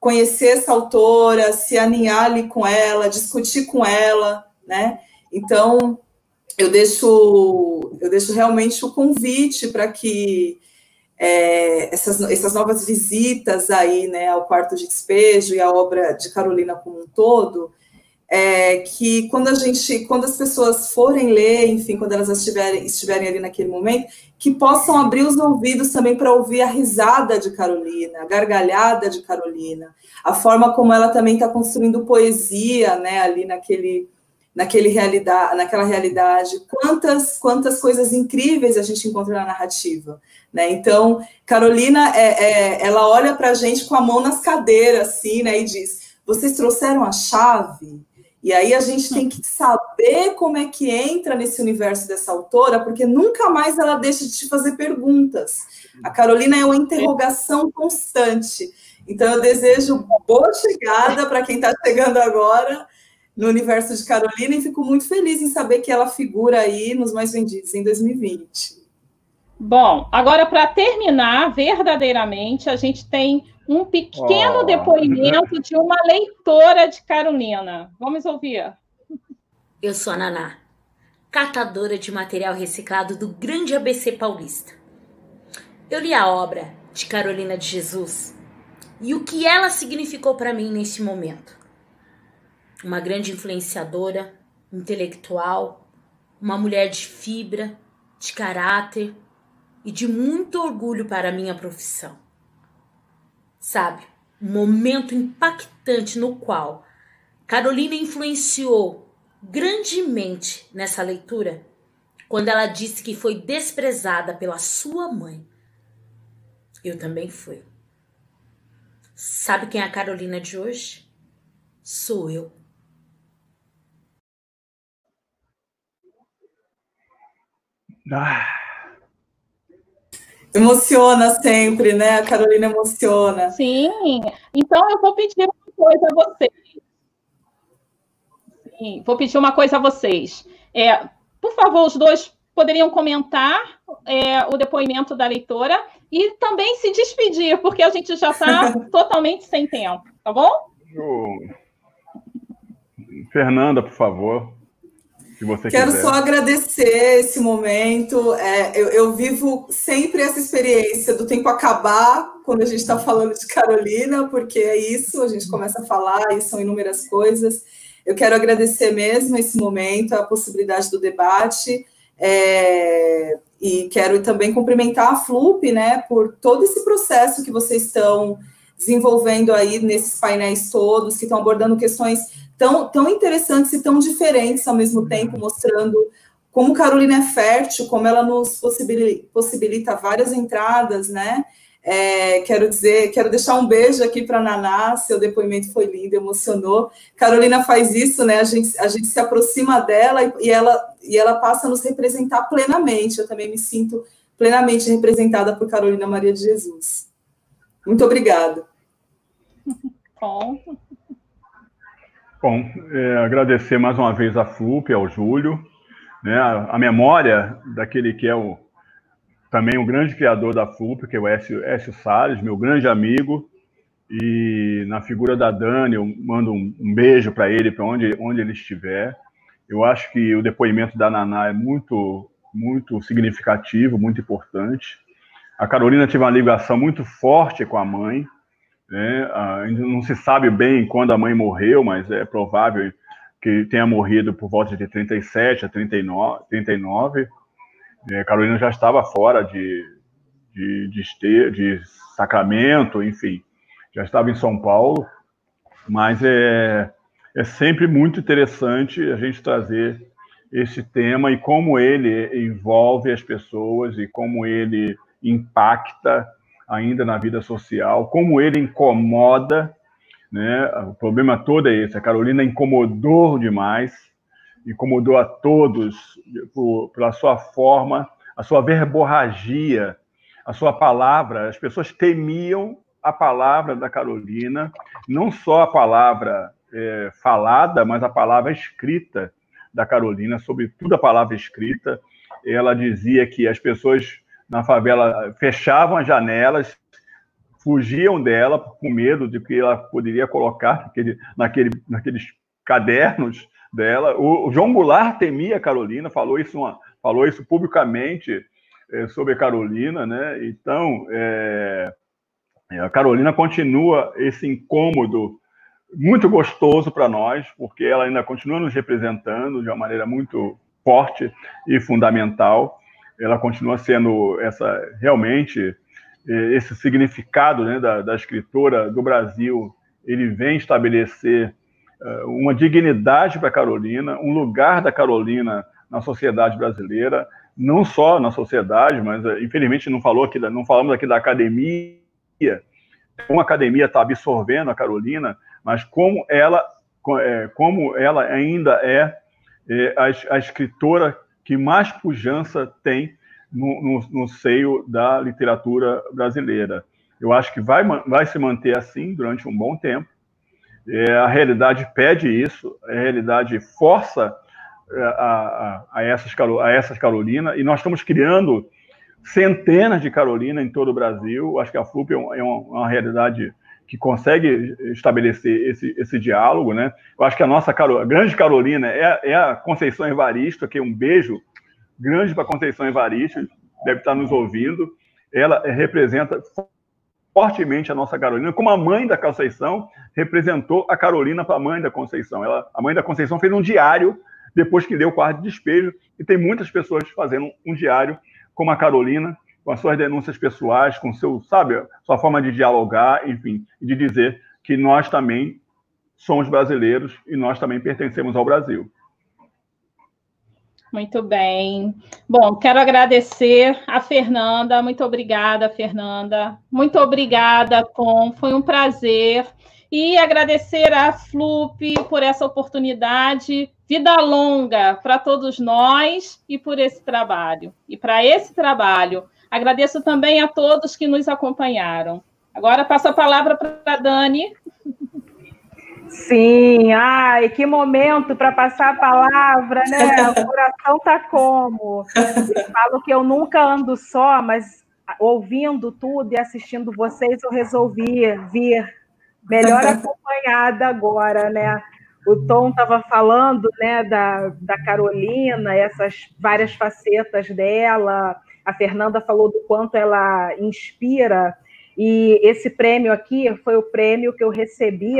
conhecer essa autora, se aninhar ali com ela, discutir com ela, né? Então, eu deixo, eu deixo realmente o convite para que é, essas, essas novas visitas aí, né, ao quarto de despejo e à obra de Carolina como um todo, é, que quando a gente, quando as pessoas forem ler, enfim, quando elas estiverem, estiverem ali naquele momento, que possam abrir os ouvidos também para ouvir a risada de Carolina, a gargalhada de Carolina, a forma como ela também está construindo poesia, né, ali naquele, naquele realidade, naquela realidade. Quantas, quantas coisas incríveis a gente encontra na narrativa, né? Então, Carolina, é, é ela olha para a gente com a mão nas cadeiras, assim, né, e diz: vocês trouxeram a chave? E aí a gente tem que saber como é que entra nesse universo dessa autora, porque nunca mais ela deixa de te fazer perguntas. A Carolina é uma interrogação constante. Então eu desejo boa chegada para quem está chegando agora no universo de Carolina e fico muito feliz em saber que ela figura aí nos mais vendidos em 2020. Bom, agora para terminar, verdadeiramente, a gente tem um pequeno oh. depoimento de uma leitora de Carolina. Vamos ouvir. Eu sou a Naná, catadora de material reciclado do Grande ABC Paulista. Eu li a obra de Carolina de Jesus e o que ela significou para mim nesse momento. Uma grande influenciadora, intelectual, uma mulher de fibra, de caráter e de muito orgulho para a minha profissão sabe? Um momento impactante no qual Carolina influenciou grandemente nessa leitura quando ela disse que foi desprezada pela sua mãe. Eu também fui. Sabe quem é a Carolina de hoje? Sou eu. Ah. Emociona sempre, né? A Carolina emociona. Sim. Então eu vou pedir uma coisa a vocês. Sim, vou pedir uma coisa a vocês. É, por favor, os dois poderiam comentar é, o depoimento da leitora e também se despedir, porque a gente já está <laughs> totalmente sem tempo, tá bom? Fernanda, por favor se você Quero quiser. só agradecer esse momento. É, eu, eu, vivo sempre essa experiência do tempo acabar quando a gente está falando de Carolina, porque é isso, a gente começa a falar e são inúmeras coisas. Eu quero agradecer mesmo esse momento, a possibilidade do debate. É, e quero também cumprimentar a FLUP, né, por todo esse processo que vocês estão desenvolvendo aí nesses painéis todos, que estão abordando questões tão, tão interessantes e tão diferentes ao mesmo tempo, mostrando como Carolina é fértil, como ela nos possibilita, várias entradas, né? É, quero dizer, quero deixar um beijo aqui para a Naná, seu depoimento foi lindo, emocionou. Carolina faz isso, né? A gente, a gente se aproxima dela e, e, ela, e ela passa a nos representar plenamente. Eu também me sinto plenamente representada por Carolina Maria de Jesus. Muito obrigada. <laughs> Bom. Bom, é, agradecer mais uma vez a FLUP, ao Júlio, né, a, a, memória daquele que é o, também o grande criador da FLUP, que é o Écio, Écio Salles, meu grande amigo, e na figura da Dani, eu mando um, um beijo para ele, para onde, onde ele estiver. Eu acho que o depoimento da Naná é muito, muito significativo, muito importante. A Carolina teve uma ligação muito forte com a mãe, né? Ainda não se sabe bem quando a mãe morreu, mas é provável que tenha morrido por volta de 37 a 39. 39. É, Carolina já estava fora de, de, de, de Sacramento, enfim, já estava em São Paulo, mas é, é sempre muito interessante a gente trazer esse tema e como ele envolve as pessoas e como ele impacta ainda na vida social, como ele incomoda, né? O problema todo é esse, a Carolina incomodou demais, incomodou a todos por, pela sua forma, a sua verborragia, a sua palavra, as pessoas temiam a palavra da Carolina, não só a palavra é, falada, mas a palavra escrita da Carolina, sobretudo a palavra escrita. Ela dizia que as pessoas na favela fechavam as janelas, fugiam dela com medo de que ela poderia colocar naquele, naquele, naqueles cadernos dela. O, o João Goulart temia Carolina, falou isso, uma, falou isso publicamente é, sobre Carolina, né? Então, é, a Carolina continua esse incômodo muito gostoso para nós, porque ela ainda continua nos representando de uma maneira muito forte e fundamental. Ela continua sendo essa realmente esse significado né, da, da escritora do Brasil. Ele vem estabelecer uh, uma dignidade para Carolina, um lugar da Carolina na sociedade brasileira, não só na sociedade, mas uh, infelizmente não falou aqui, não falamos aqui da academia. Como a academia está absorvendo a Carolina, mas como ela, é, como ela ainda é, é a, a, escritora que mais pujança tem no, no, no, seio da literatura brasileira. Eu acho que vai, vai se manter assim durante um bom tempo. É, a realidade pede isso, a realidade força é, a, a, a, essas, a essas Carolina, e nós estamos criando centenas de Carolina em todo o Brasil. Acho que a FLUP é, um, é uma, uma realidade que consegue estabelecer esse, esse diálogo, né? Eu acho que a nossa Carol, a grande Carolina é, é a Conceição Evaristo, aqui um beijo grande para Conceição Evaristo, deve estar nos ouvindo. Ela representa fortemente a nossa Carolina, como a mãe da Conceição representou a Carolina para a mãe da Conceição. Ela, a mãe da Conceição fez um diário depois que deu o quarto de despejo, e tem muitas pessoas fazendo um diário como a Carolina, com as suas denúncias pessoais, com seu, sabe, sua forma de dialogar, enfim, de dizer que nós também somos brasileiros e nós também pertencemos ao Brasil. Muito bem. Bom, quero agradecer a Fernanda. Muito obrigada, Fernanda. Muito obrigada, Tom. Foi um prazer. E agradecer à FLUP por essa oportunidade. Vida longa para todos nós e por esse trabalho. E para esse trabalho, Agradeço também a todos que nos acompanharam. Agora passo a palavra para a Dani. Sim, ai, que momento para passar a palavra, né? <laughs> O coração tá como? Eu falo que eu nunca ando só, mas ouvindo tudo e assistindo vocês, eu resolvi vir melhor acompanhada agora, né? O Tom estava falando, né, da, da Carolina, essas várias facetas dela, a Fernanda falou do quanto ela inspira, e esse prêmio aqui foi o prêmio que eu recebi,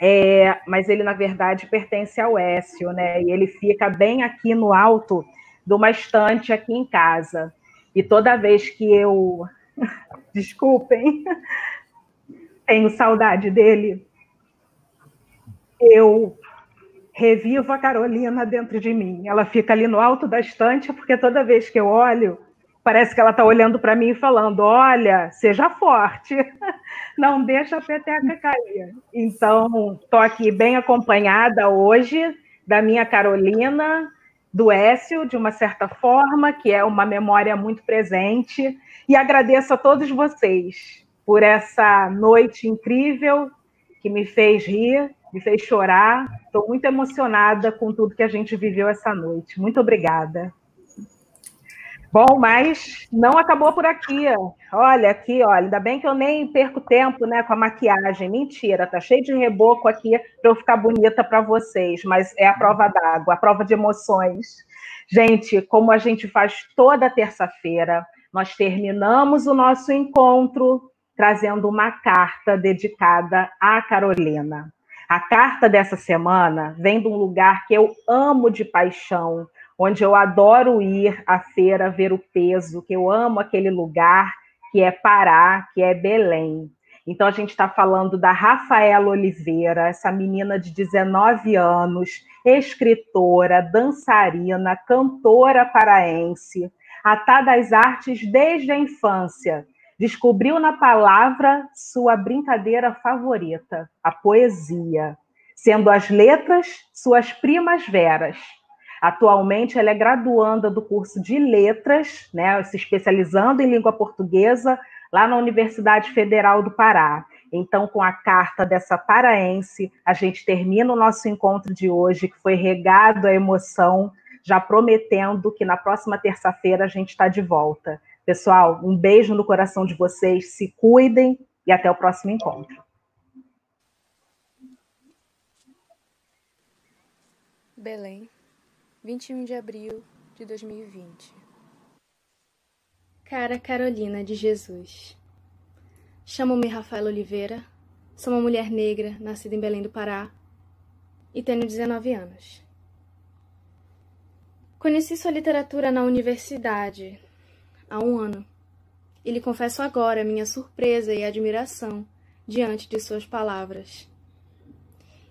é, mas ele, na verdade, pertence ao Écio, né? E ele fica bem aqui no alto de uma estante aqui em casa. E toda vez que eu. <laughs> Desculpem, <laughs> tenho saudade dele, eu revivo a Carolina dentro de mim. Ela fica ali no alto da estante, porque toda vez que eu olho, parece que ela está olhando para mim e falando: olha, seja forte, <laughs> não deixa a peteca cair. Então, estou aqui bem acompanhada hoje da minha Carolina, do Écio, de uma certa forma, que é uma memória muito presente, e agradeço a todos vocês por essa noite incrível que me fez rir, me fez chorar. Estou muito emocionada com tudo que a gente viveu essa noite. Muito obrigada. Bom, mas não acabou por aqui. Olha aqui, olha, ainda bem que eu nem perco tempo, né, com a maquiagem. Mentira, tá cheio de reboco aqui para eu ficar bonita para vocês, mas é a prova d'água, a prova de emoções. Gente, como a gente faz toda terça-feira, nós terminamos o nosso encontro trazendo uma carta dedicada à Carolina. A carta dessa semana vem de um lugar que eu amo de paixão, onde eu adoro ir à feira ver o peso, que eu amo aquele lugar, que é Pará, que é Belém. Então, a gente está falando da Rafaela Oliveira, essa menina de 19 anos, escritora, dançarina, cantora paraense, atá das artes desde a infância. Descobriu na palavra sua brincadeira favorita, a poesia, sendo as letras suas primas veras Atualmente, ela é graduanda do curso de Letras, né, se especializando em língua portuguesa, lá na Universidade Federal do Pará. Então, com a carta dessa paraense, a gente termina o nosso encontro de hoje, que foi regado à emoção, já prometendo que na próxima terça-feira a gente está de volta. Pessoal, um beijo no coração de vocês, se cuidem e até o próximo encontro. Belém. 21 de abril de 2020. Cara Carolina de Jesus. Chamo-me Rafael Oliveira, Sou uma mulher negra, nascida em Belém do Pará e tenho 19 anos. Conheci sua literatura na universidade há um ano e lhe confesso agora minha surpresa e admiração diante de suas palavras.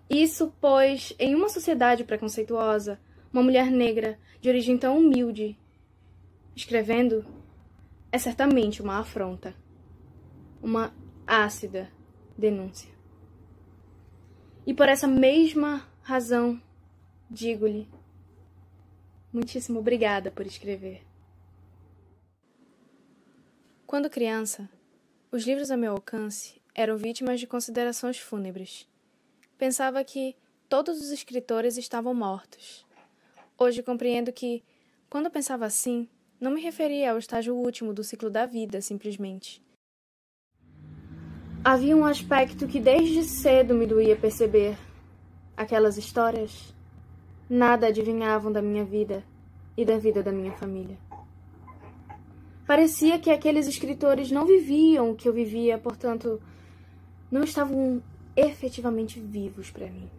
Isso pois, em uma sociedade preconceituosa, uma mulher negra de origem tão humilde, escrevendo, é certamente uma afronta, uma ácida denúncia. E por essa mesma razão, digo-lhe, muitíssimo obrigada por escrever. Quando criança, os livros a meu alcance eram vítimas de considerações fúnebres. Pensava que todos os escritores estavam mortos. Hoje compreendo que, quando pensava assim, não me referia ao estágio último do ciclo da vida, simplesmente. Havia um aspecto que desde cedo me doía perceber. Aquelas histórias nada adivinhavam da minha vida e da vida da minha família. Parecia que aqueles escritores não viviam o que eu vivia, portanto, não estavam efetivamente vivos para mim.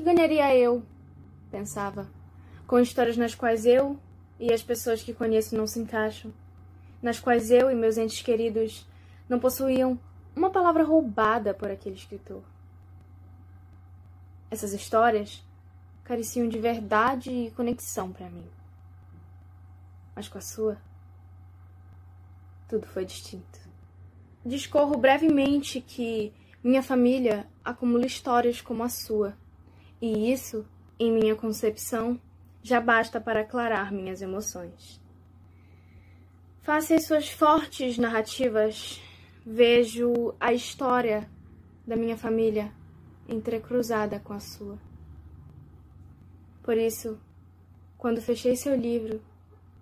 Que ganharia eu, pensava, com histórias nas quais eu e as pessoas que conheço não se encaixam? nas quais eu e meus entes queridos não possuíam uma palavra roubada por aquele escritor. Essas histórias careciam de verdade e conexão para mim. Mas com a sua, tudo foi distinto. Discorro brevemente que minha família acumula histórias como a sua, e isso, em minha concepção, já basta para aclarar minhas emoções. Face às suas fortes narrativas, vejo a história da minha família entrecruzada com a sua. Por isso, quando fechei seu livro,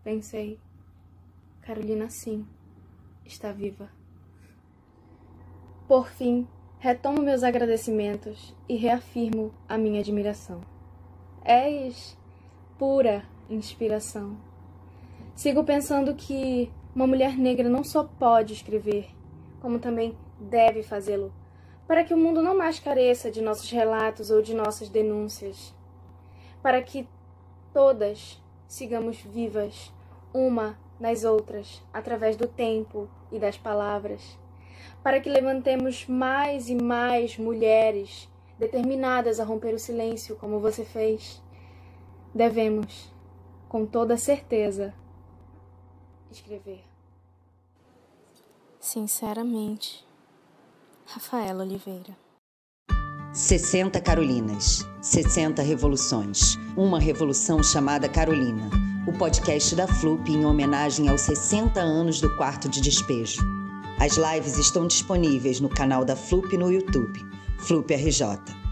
pensei: Carolina, sim, está viva. Por fim, retomo meus agradecimentos e reafirmo a minha admiração. És pura inspiração. Sigo pensando que uma mulher negra não só pode escrever, como também deve fazê-lo, para que o mundo não mais careça de nossos relatos ou de nossas denúncias, para que todas sigamos vivas, uma nas outras, através do tempo e das palavras, para que levantemos mais e mais mulheres determinadas a romper o silêncio, como você fez. Devemos, com toda certeza, escrever. Sinceramente, Rafaela Oliveira. 60 Carolinas, 60 revoluções. Uma revolução chamada Carolina. O podcast da FLUP em homenagem aos 60 anos do quarto de despejo. As lives estão disponíveis no canal da FLUP no YouTube, FLUP RJ.